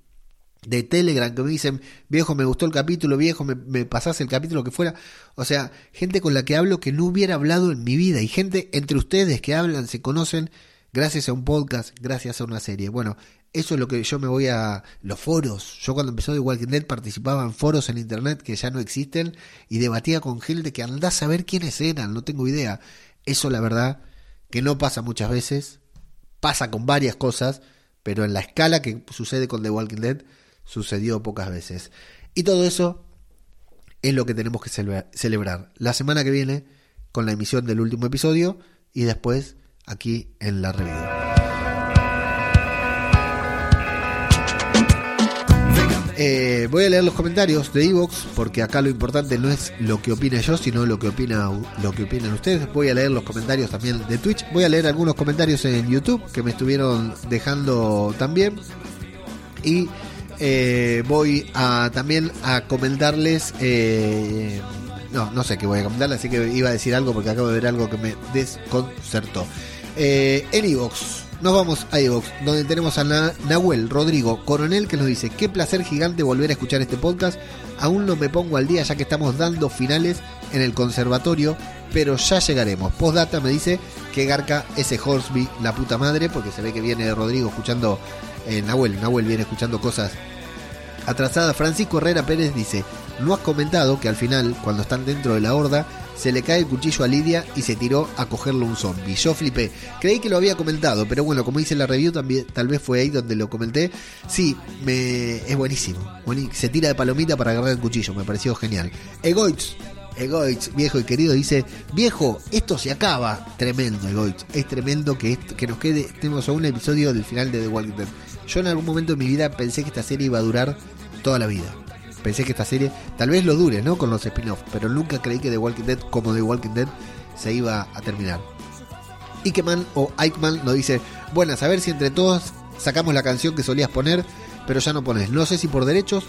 de Telegram, que me dicen, viejo, me gustó el capítulo, viejo, me, me el capítulo que fuera. O sea, gente con la que hablo que no hubiera hablado en mi vida y gente entre ustedes que hablan, se conocen gracias a un podcast, gracias a una serie. Bueno, eso es lo que yo me voy a... Los foros. Yo cuando empezó The Walking Dead participaba en foros en internet que ya no existen y debatía con gente que andás a saber quiénes eran, no tengo idea. Eso la verdad que no pasa muchas veces. Pasa con varias cosas, pero en la escala que sucede con The Walking Dead sucedió pocas veces. Y todo eso es lo que tenemos que celebrar. La semana que viene con la emisión del último episodio y después aquí en la review. Eh, voy a leer los comentarios de Evox porque acá lo importante no es lo que opine yo, sino lo que opina lo que opinan ustedes. Voy a leer los comentarios también de Twitch. Voy a leer algunos comentarios en YouTube que me estuvieron dejando también. Y eh, voy a también a comentarles. Eh, no, no sé qué voy a comentarles, así que iba a decir algo porque acabo de ver algo que me desconcertó. en Evox nos vamos a Evox, donde tenemos a Nahuel Rodrigo Coronel que nos dice, qué placer gigante volver a escuchar este podcast. Aún no me pongo al día ya que estamos dando finales en el conservatorio, pero ya llegaremos. Postdata me dice que Garca ese Horsby, la puta madre, porque se ve que viene Rodrigo escuchando, eh, Nahuel, viene escuchando cosas atrasadas. Francisco Herrera Pérez dice, no has comentado que al final, cuando están dentro de la horda, se le cae el cuchillo a Lidia y se tiró a cogerlo un zombie. Yo flipé. Creí que lo había comentado, pero bueno, como dice la review, también, tal vez fue ahí donde lo comenté. Sí, me, es buenísimo. Se tira de palomita para agarrar el cuchillo, me pareció genial. Egoitz, Egoitz, viejo y querido, dice, viejo, esto se acaba. Tremendo, Egoitz. Es tremendo que, que nos quede, tenemos un episodio del final de The Walking Dead. Yo en algún momento de mi vida pensé que esta serie iba a durar toda la vida pensé que esta serie tal vez lo dure, ¿no? Con los spin-offs, pero nunca creí que The Walking Dead, como The Walking Dead, se iba a terminar. Ikeman o Eichmann nos dice, buenas, a ver si entre todos sacamos la canción que solías poner, pero ya no pones. No sé si por derechos.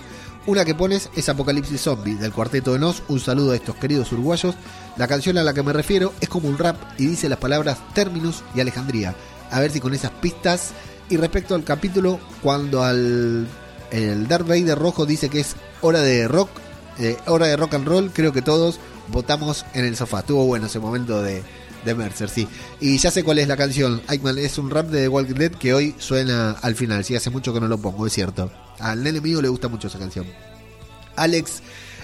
Una que pones es Apocalipsis Zombie, del cuarteto de Nos. Un saludo a estos queridos uruguayos. La canción a la que me refiero es como un rap y dice las palabras Terminus y Alejandría. A ver si con esas pistas. Y respecto al capítulo, cuando al el Darth Vader rojo dice que es hora de rock, eh, hora de rock and roll, creo que todos votamos en el sofá. Estuvo bueno ese momento de, de Mercer, sí. Y ya sé cuál es la canción. Eichmann es un rap de The Walking Dead que hoy suena al final. Sí, hace mucho que no lo pongo, es cierto. Al nene mío le gusta mucho esa canción. Alex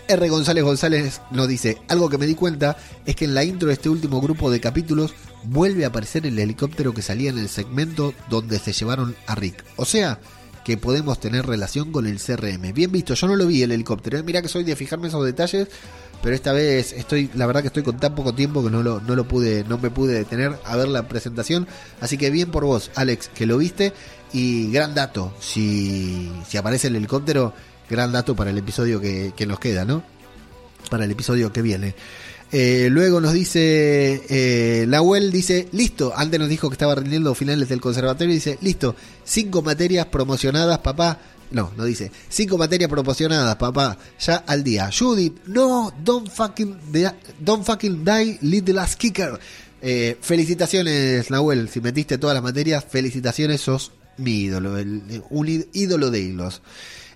R. González González nos dice, algo que me di cuenta es que en la intro de este último grupo de capítulos vuelve a aparecer el helicóptero que salía en el segmento donde se llevaron a Rick. O sea, que podemos tener relación con el CRM. Bien visto, yo no lo vi el helicóptero. ¿eh? Mira que soy de fijarme esos detalles, pero esta vez estoy, la verdad que estoy con tan poco tiempo que no lo, no lo pude, no me pude detener a ver la presentación. Así que bien por vos, Alex, que lo viste. Y gran dato, si, si aparece el helicóptero, gran dato para el episodio que, que nos queda, ¿no? Para el episodio que viene. Eh, luego nos dice, eh, dice, listo, antes nos dijo que estaba rindiendo finales del conservatorio, dice, listo, cinco materias promocionadas, papá. No, no dice, cinco materias promocionadas, papá, ya al día. Judith, no, don't fucking, don't fucking die, little ass kicker. Eh, felicitaciones, Nahuel, si metiste todas las materias, felicitaciones, sos mi ídolo, un ídolo de hilos.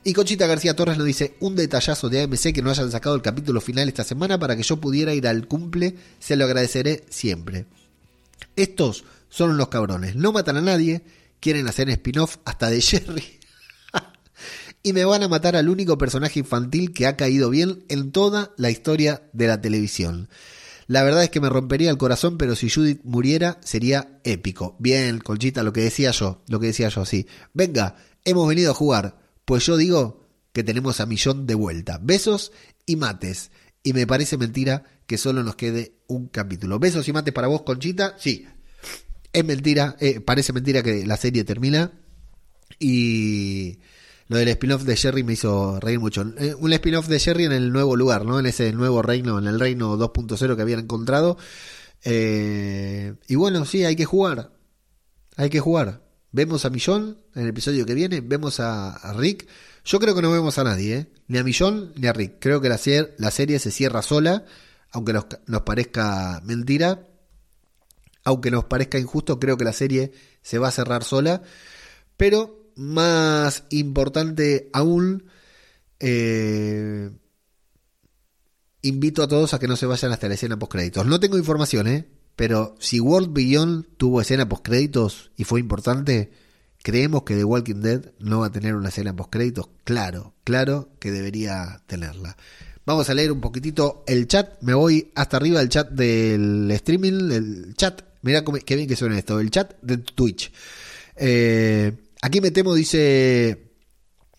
Y Conchita García Torres nos dice, un detallazo de AMC que no hayan sacado el capítulo final esta semana para que yo pudiera ir al cumple, se lo agradeceré siempre. Estos son los cabrones, no matan a nadie, quieren hacer spin-off hasta de Jerry. y me van a matar al único personaje infantil que ha caído bien en toda la historia de la televisión. La verdad es que me rompería el corazón, pero si Judith muriera sería épico. Bien, Conchita, lo que decía yo, lo que decía yo, sí. Venga, hemos venido a jugar. Pues yo digo que tenemos a Millón de vuelta. Besos y mates. Y me parece mentira que solo nos quede un capítulo. Besos y mates para vos, Conchita. Sí, es mentira, eh, parece mentira que la serie termina. Y lo del spin-off de Jerry me hizo reír mucho. Eh, un spin-off de Jerry en el nuevo lugar, ¿no? En ese nuevo reino, en el reino 2.0 que habían encontrado. Eh, y bueno, sí, hay que jugar. Hay que jugar. Vemos a Millón en el episodio que viene, vemos a, Rick. Yo creo que no vemos a nadie, ¿eh? ni a Millón ni a Rick. Creo que la, la serie se cierra sola, aunque nos, nos parezca mentira. Aunque nos parezca injusto, creo que la serie se va a cerrar sola. Pero más importante aún, eh, invito a todos a que no se vayan hasta la escena post créditos. No tengo información, ¿eh? Pero si World Beyond tuvo escena post créditos y fue importante, creemos que The Walking Dead no va a tener una escena post créditos. Claro, claro que debería tenerla. Vamos a leer un poquitito el chat. Me voy hasta arriba del chat del streaming, el chat. Mirá qué bien que suena esto, el chat de Twitch. Eh, aquí me temo, dice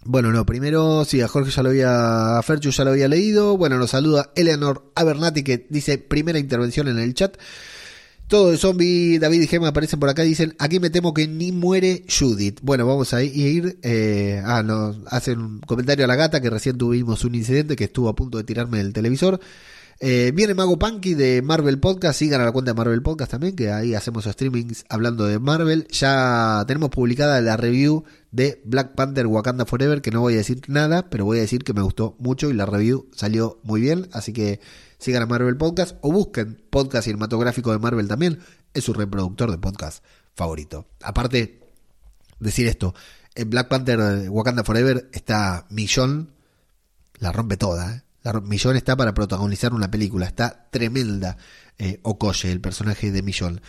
Bueno, no, primero, sí, a Jorge ya lo había, a ya lo había leído. Bueno, nos saluda Eleanor Abernati que dice primera intervención en el chat. Todo de zombie, David y Gemma aparecen por acá y dicen, aquí me temo que ni muere Judith. Bueno, vamos a ir, eh, ah, nos hacen un comentario a la gata que recién tuvimos un incidente que estuvo a punto de tirarme el televisor. Eh, viene Mago Punky de Marvel Podcast, sigan a la cuenta de Marvel Podcast también, que ahí hacemos streamings hablando de Marvel. Ya tenemos publicada la review de Black Panther Wakanda Forever, que no voy a decir nada, pero voy a decir que me gustó mucho y la review salió muy bien, así que sigan a Marvel Podcast o busquen podcast cinematográfico de Marvel también, es su reproductor de podcast favorito. Aparte, decir esto, en Black Panther Wakanda Forever está Millón, la rompe toda, ¿eh? Millón está para protagonizar una película, está tremenda eh, el personaje de Millón.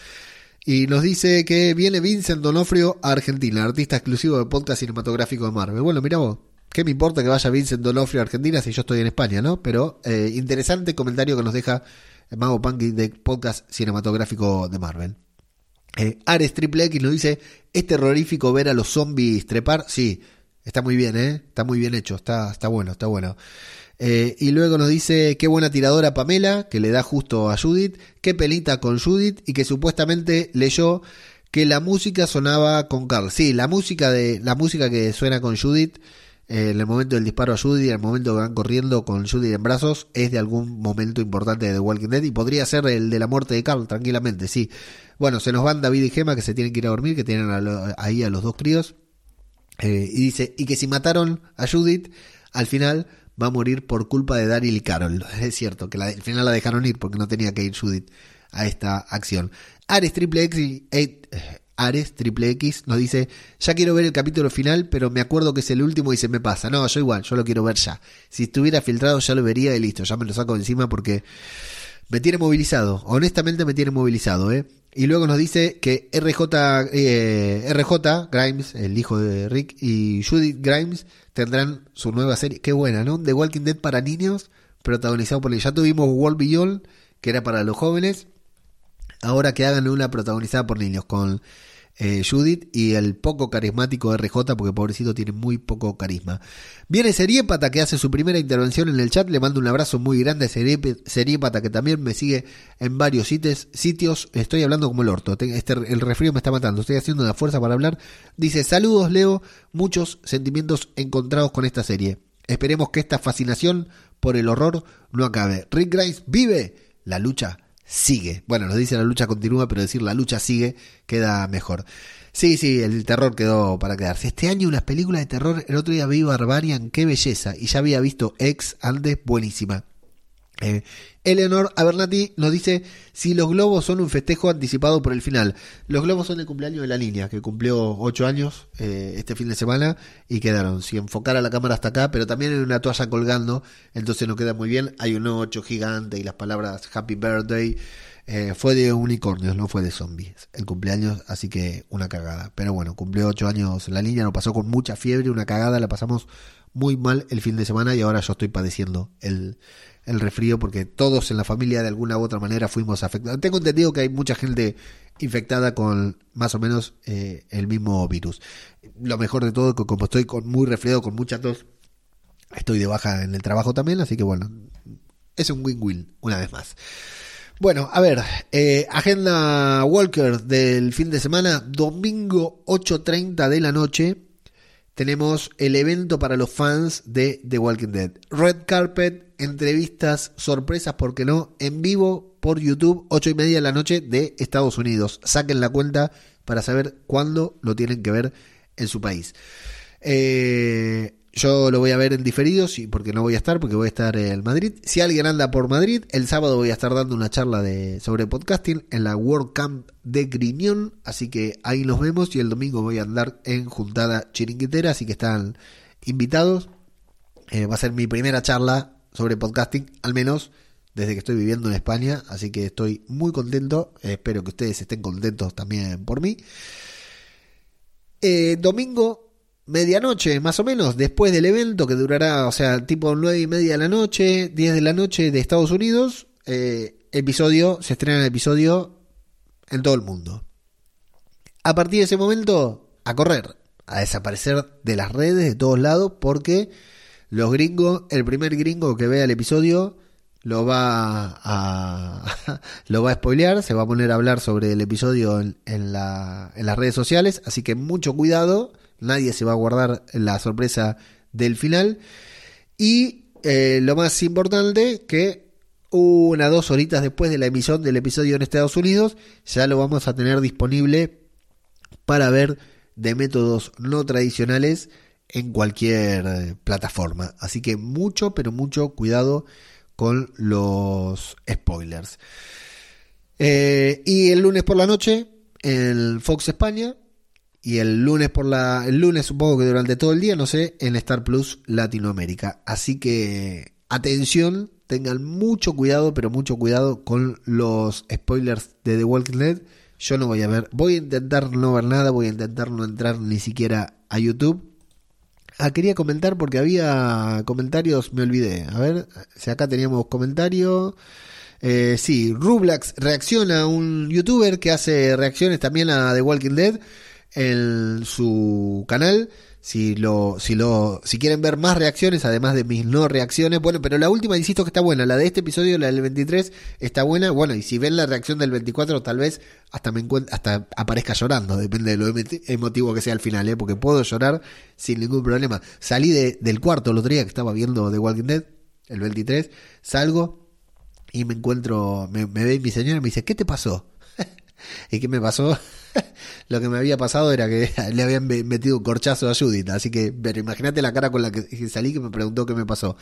Y nos dice que viene Vincent Donofrio a Argentina, artista exclusivo de podcast cinematográfico de Marvel. Bueno, mira vos, ¿qué me importa que vaya Vincent Donofrio a Argentina si yo estoy en España, no? Pero eh, interesante comentario que nos deja Mago Punky de podcast cinematográfico de Marvel. Eh, Ares Triple X nos dice, ¿es terrorífico ver a los zombies trepar? Sí, está muy bien, ¿eh? Está muy bien hecho, está, bueno, está bueno. Eh, y luego nos dice qué buena tiradora Pamela, que le da justo a Judith, qué pelita con Judith y que supuestamente leyó que la música sonaba con Carl. Sí, la música de la música que suena con Judith eh, en el momento del disparo a Judith, en el momento que van corriendo con Judith en brazos, es de algún momento importante de The Walking Dead y podría ser el de la muerte de Carl, tranquilamente, sí. Bueno, se nos van David y Gema que se tienen que ir a dormir, que tienen ahí a los dos críos. Eh, y dice, y que si mataron a Judith, al final va a morir por culpa de Daryl y Carol. Es cierto, que al final la dejaron ir porque no tenía que ir Judith a esta acción. Ares Triple X, eh, Ares Triple X nos dice, ya quiero ver el capítulo final, pero me acuerdo que es el último y se me pasa. No, yo igual, yo lo quiero ver ya. Si estuviera filtrado ya lo vería y listo, ya me lo saco encima porque me tiene movilizado. Honestamente me tiene movilizado, ¿eh? Y luego nos dice que RJ, eh, RJ Grimes, el hijo de Rick, y Judith Grimes tendrán su nueva serie. Qué buena, ¿no? The Walking Dead para niños, protagonizado por Ya tuvimos World Beyond, que era para los jóvenes. Ahora que hagan una protagonizada por niños, con eh, Judith y el poco carismático RJ, porque pobrecito tiene muy poco carisma. Viene Seriepata que hace su primera intervención en el chat, le mando un abrazo muy grande a Seriepata que también me sigue en varios sitios, estoy hablando como el orto, este, el refrío me está matando, estoy haciendo la fuerza para hablar. Dice, saludos Leo, muchos sentimientos encontrados con esta serie. Esperemos que esta fascinación por el horror no acabe. Rick Grimes vive, la lucha sigue. Bueno, nos dice la lucha continúa, pero decir la lucha sigue queda mejor. Sí, sí, el terror quedó para quedarse. Este año unas películas de terror, el otro día vi Barbarian, qué belleza, y ya había visto Ex antes, buenísima. Eh, Eleanor Abernati nos dice si los globos son un festejo anticipado por el final. Los globos son el cumpleaños de la niña, que cumplió 8 años eh, este fin de semana y quedaron. Si enfocara la cámara hasta acá, pero también en una toalla colgando, entonces no queda muy bien. Hay un 8 gigante y las palabras Happy Birthday. Eh, fue de unicornios, no fue de zombies. El cumpleaños, así que una cagada. Pero bueno, cumplió 8 años la niña, lo pasó con mucha fiebre, una cagada, la pasamos muy mal el fin de semana y ahora yo estoy padeciendo el el resfrío porque todos en la familia de alguna u otra manera fuimos afectados. Tengo entendido que hay mucha gente infectada con más o menos eh, el mismo virus. Lo mejor de todo, que como estoy con muy resfriado, con mucha tos, estoy de baja en el trabajo también, así que bueno, es un win-win una vez más. Bueno, a ver, eh, agenda Walker del fin de semana, domingo 8.30 de la noche, tenemos el evento para los fans de The Walking Dead. Red Carpet, entrevistas, sorpresas, ¿por qué no? En vivo por YouTube, 8 y media de la noche de Estados Unidos. Saquen la cuenta para saber cuándo lo tienen que ver en su país. Eh, yo lo voy a ver en diferido, sí, porque no voy a estar, porque voy a estar en Madrid. Si alguien anda por Madrid, el sábado voy a estar dando una charla de, sobre podcasting en la World Camp de Griñón, así que ahí nos vemos y el domingo voy a andar en Juntada Chiringuitera, así que están invitados. Eh, va a ser mi primera charla sobre podcasting, al menos desde que estoy viviendo en España, así que estoy muy contento, espero que ustedes estén contentos también por mí. Eh, domingo medianoche, más o menos, después del evento que durará, o sea, tipo nueve y media de la noche, 10 de la noche de Estados Unidos, eh, episodio, se estrena el episodio en todo el mundo. A partir de ese momento, a correr, a desaparecer de las redes de todos lados porque los gringos, el primer gringo que vea el episodio lo va a lo va a spoilear, se va a poner a hablar sobre el episodio en, en, la, en las redes sociales, así que mucho cuidado, nadie se va a guardar la sorpresa del final. Y eh, lo más importante, que una dos horitas después de la emisión del episodio en Estados Unidos, ya lo vamos a tener disponible para ver de métodos no tradicionales en cualquier eh, plataforma. Así que mucho, pero mucho cuidado con los spoilers. Eh, y el lunes por la noche, en Fox España, y el lunes por la el lunes supongo que durante todo el día no sé en Star Plus Latinoamérica. Así que atención tengan mucho cuidado pero mucho cuidado con los spoilers de The Walking Dead. Yo no voy a ver voy a intentar no ver nada voy a intentar no entrar ni siquiera a YouTube. Ah quería comentar porque había comentarios me olvidé. A ver si acá teníamos comentarios eh, sí, Rublax reacciona a un youtuber que hace reacciones también a The Walking Dead en su canal. Si lo, si lo, si quieren ver más reacciones, además de mis no reacciones, bueno, pero la última insisto que está buena, la de este episodio, la del 23, está buena, bueno, y si ven la reacción del 24, tal vez hasta me hasta aparezca llorando, depende de lo emotivo que sea al final, ¿eh? porque puedo llorar sin ningún problema. Salí del cuarto el otro día que estaba viendo The Walking Dead, el 23, salgo y me encuentro, me, me ve mi señora y me dice, ¿qué te pasó? ¿Y qué me pasó? lo que me había pasado era que le habían metido un corchazo a Judith. Así que, pero imagínate la cara con la que salí que me preguntó qué me pasó.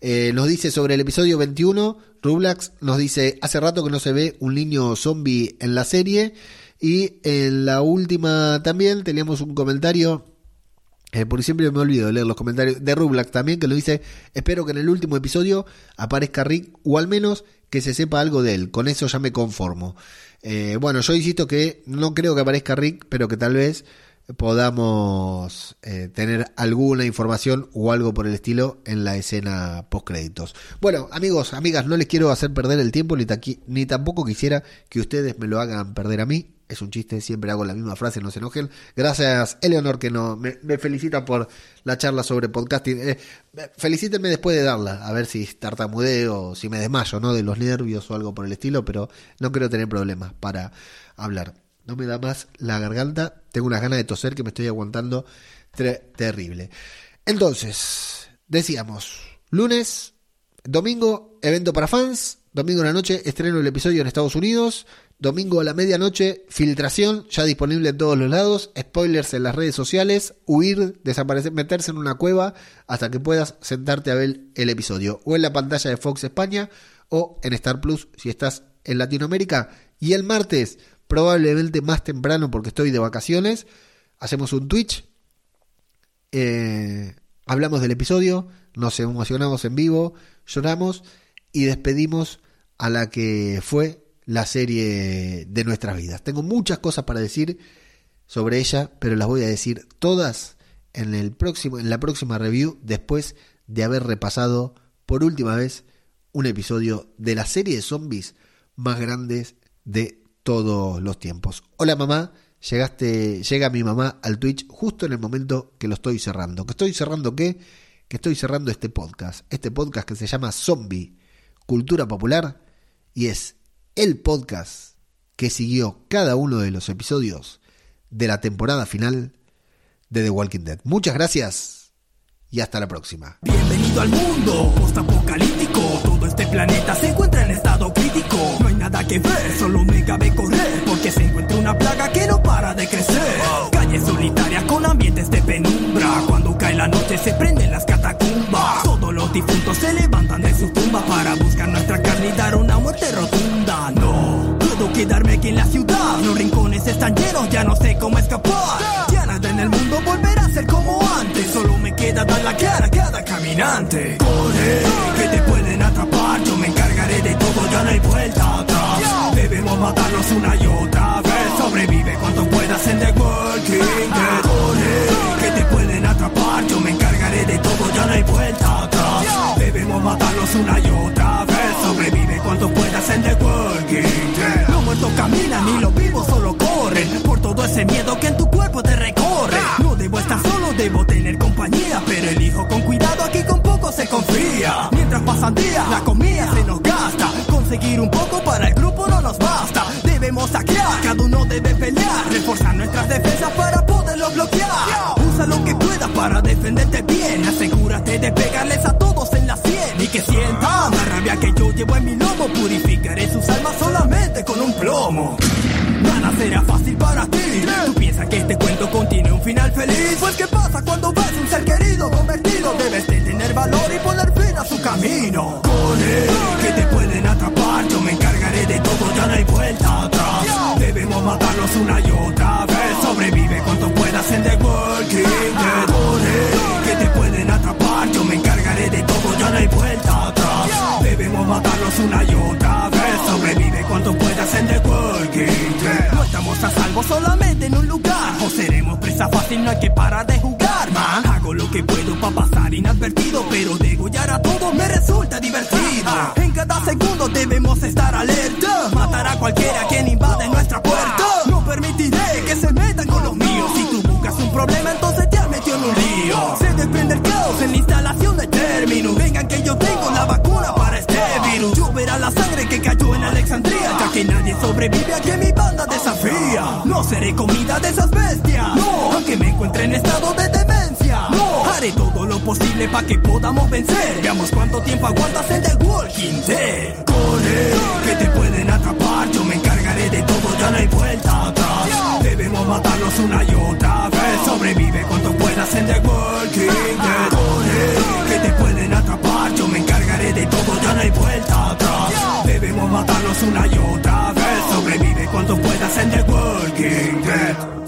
Eh, nos dice sobre el episodio 21, Rublax nos dice, hace rato que no se ve un niño zombie en la serie. Y en la última también teníamos un comentario eh, por siempre me olvido de leer los comentarios de Rublax también, que lo dice, espero que en el último episodio aparezca Rick, o al menos que se sepa algo de él, con eso ya me conformo. Eh, bueno, yo insisto que no creo que aparezca Rick, pero que tal vez podamos eh, tener alguna información o algo por el estilo en la escena post créditos. Bueno, amigos, amigas, no les quiero hacer perder el tiempo ni, ni tampoco quisiera que ustedes me lo hagan perder a mí es un chiste, siempre hago la misma frase, no se enojen. Gracias, Eleonor, que no, me, felicita por la charla sobre podcasting. Eh, felicítenme después de darla, a ver si tartamudeo si me desmayo, ¿no? De los nervios o algo por el estilo, pero no quiero tener problemas para hablar. No me da más la garganta, tengo unas ganas de toser que me estoy aguantando terrible. Entonces, decíamos, lunes, domingo, evento para fans, domingo en la noche, estreno el episodio en Estados Unidos. Domingo a la medianoche, filtración, ya disponible en todos los lados, spoilers en las redes sociales, huir, desaparecer, meterse en una cueva hasta que puedas sentarte a ver el episodio, o en la pantalla de Fox España, o en Star Plus si estás en Latinoamérica. Y el martes, probablemente más temprano porque estoy de vacaciones, hacemos un Twitch, eh, hablamos del episodio, nos emocionamos en vivo, lloramos y despedimos a la que fue la serie de nuestras vidas. Tengo muchas cosas para decir sobre ella, pero las voy a decir todas en el próximo en la próxima review después de haber repasado por última vez un episodio de la serie de zombies más grandes de todos los tiempos. Hola mamá, llegaste llega mi mamá al Twitch justo en el momento que lo estoy cerrando. ¿Que estoy cerrando qué? Que estoy cerrando este podcast, este podcast que se llama Zombie Cultura Popular y es el podcast que siguió cada uno de los episodios de la temporada final de The Walking Dead. Muchas gracias y hasta la próxima. Bienvenido al mundo postapocalíptico. Todo este planeta se encuentra en estado crítico. No hay nada que ver, solo me cabe correr. Porque se encuentra una plaga que no para de crecer. Calles solitarias con ambientes de penumbra. Cuando cae la noche se prenden las catacumbas. Todos los difuntos se levantan de sus tumbas para buscar nuestra carne y dar una muerte rotunda. Quedarme aquí en la ciudad. Los rincones están llenos, ya no sé cómo escapar. Ya nada en el mundo volverá a ser como antes. Solo me queda dar la cara a cada caminante. Corre, que te pueden atrapar. Yo me encargaré de todo, ya no hay vuelta atrás. Debemos matarlos una y otra vez. Sobrevive cuanto puedas en The Walking Dead. Corre, que te pueden atrapar. Yo me encargaré de todo, ya no hay vuelta atrás. Debemos matarlos una y otra vez. ese miedo que en tu cuerpo te recorre. Ah. No debo estar solo, debo tener compañía. Pero elijo con cuidado, aquí con poco se confía. Mientras pasan días, la comida se nos gasta. Conseguir un poco para el grupo no nos basta. Debemos saquear, cada uno debe pelear. Reforzar nuestras defensas para poderlos bloquear. Usa lo que puedas para defenderte bien. Asegúrate de pegarles a todos en la sien. Y que sientan la rabia que yo llevo en mi lomo. Purificaré sus almas solamente con un plomo. Será fácil para ti. Tú piensas que este cuento contiene un final feliz. Pues qué pasa cuando ves un ser querido convertido. Debes de tener valor y poner fin a su camino. Con él, que te pueden atrapar. Yo me encargaré de todo, ya no hay vuelta atrás. Debemos matarlos una y otra vez. Sobrevive cuanto puedas en The Walking Dead. Con él, que te pueden atrapar. Yo me encargaré de todo, ya no hay vuelta atrás. Debemos matarlos una y otra en un lugar. O seremos presa fácil, no hay que parar de jugar, man. Hago lo que puedo para pasar inadvertido, pero degollar a todos me resulta divertido. En cada segundo debemos estar alerta. Matar a cualquiera quien invade nuestra puerta. La sangre que cayó en Alexandria. Ya que nadie sobrevive a que mi banda desafía. No seré comida de esas bestias. No, aunque me encuentre en estado de demencia. No, haré todo lo posible para que podamos vencer. Veamos cuánto tiempo aguantas en The Walking Dead. Él, que te pueden atrapar. Yo me encargaré de todo, ya no hay vuelta atrás. Debemos matarlos una y otra vez. Sobrevive cuanto puedas en The Walking Dead. matarlos una y otra vez. Sobrevive cuanto puedas en The Walking Dead.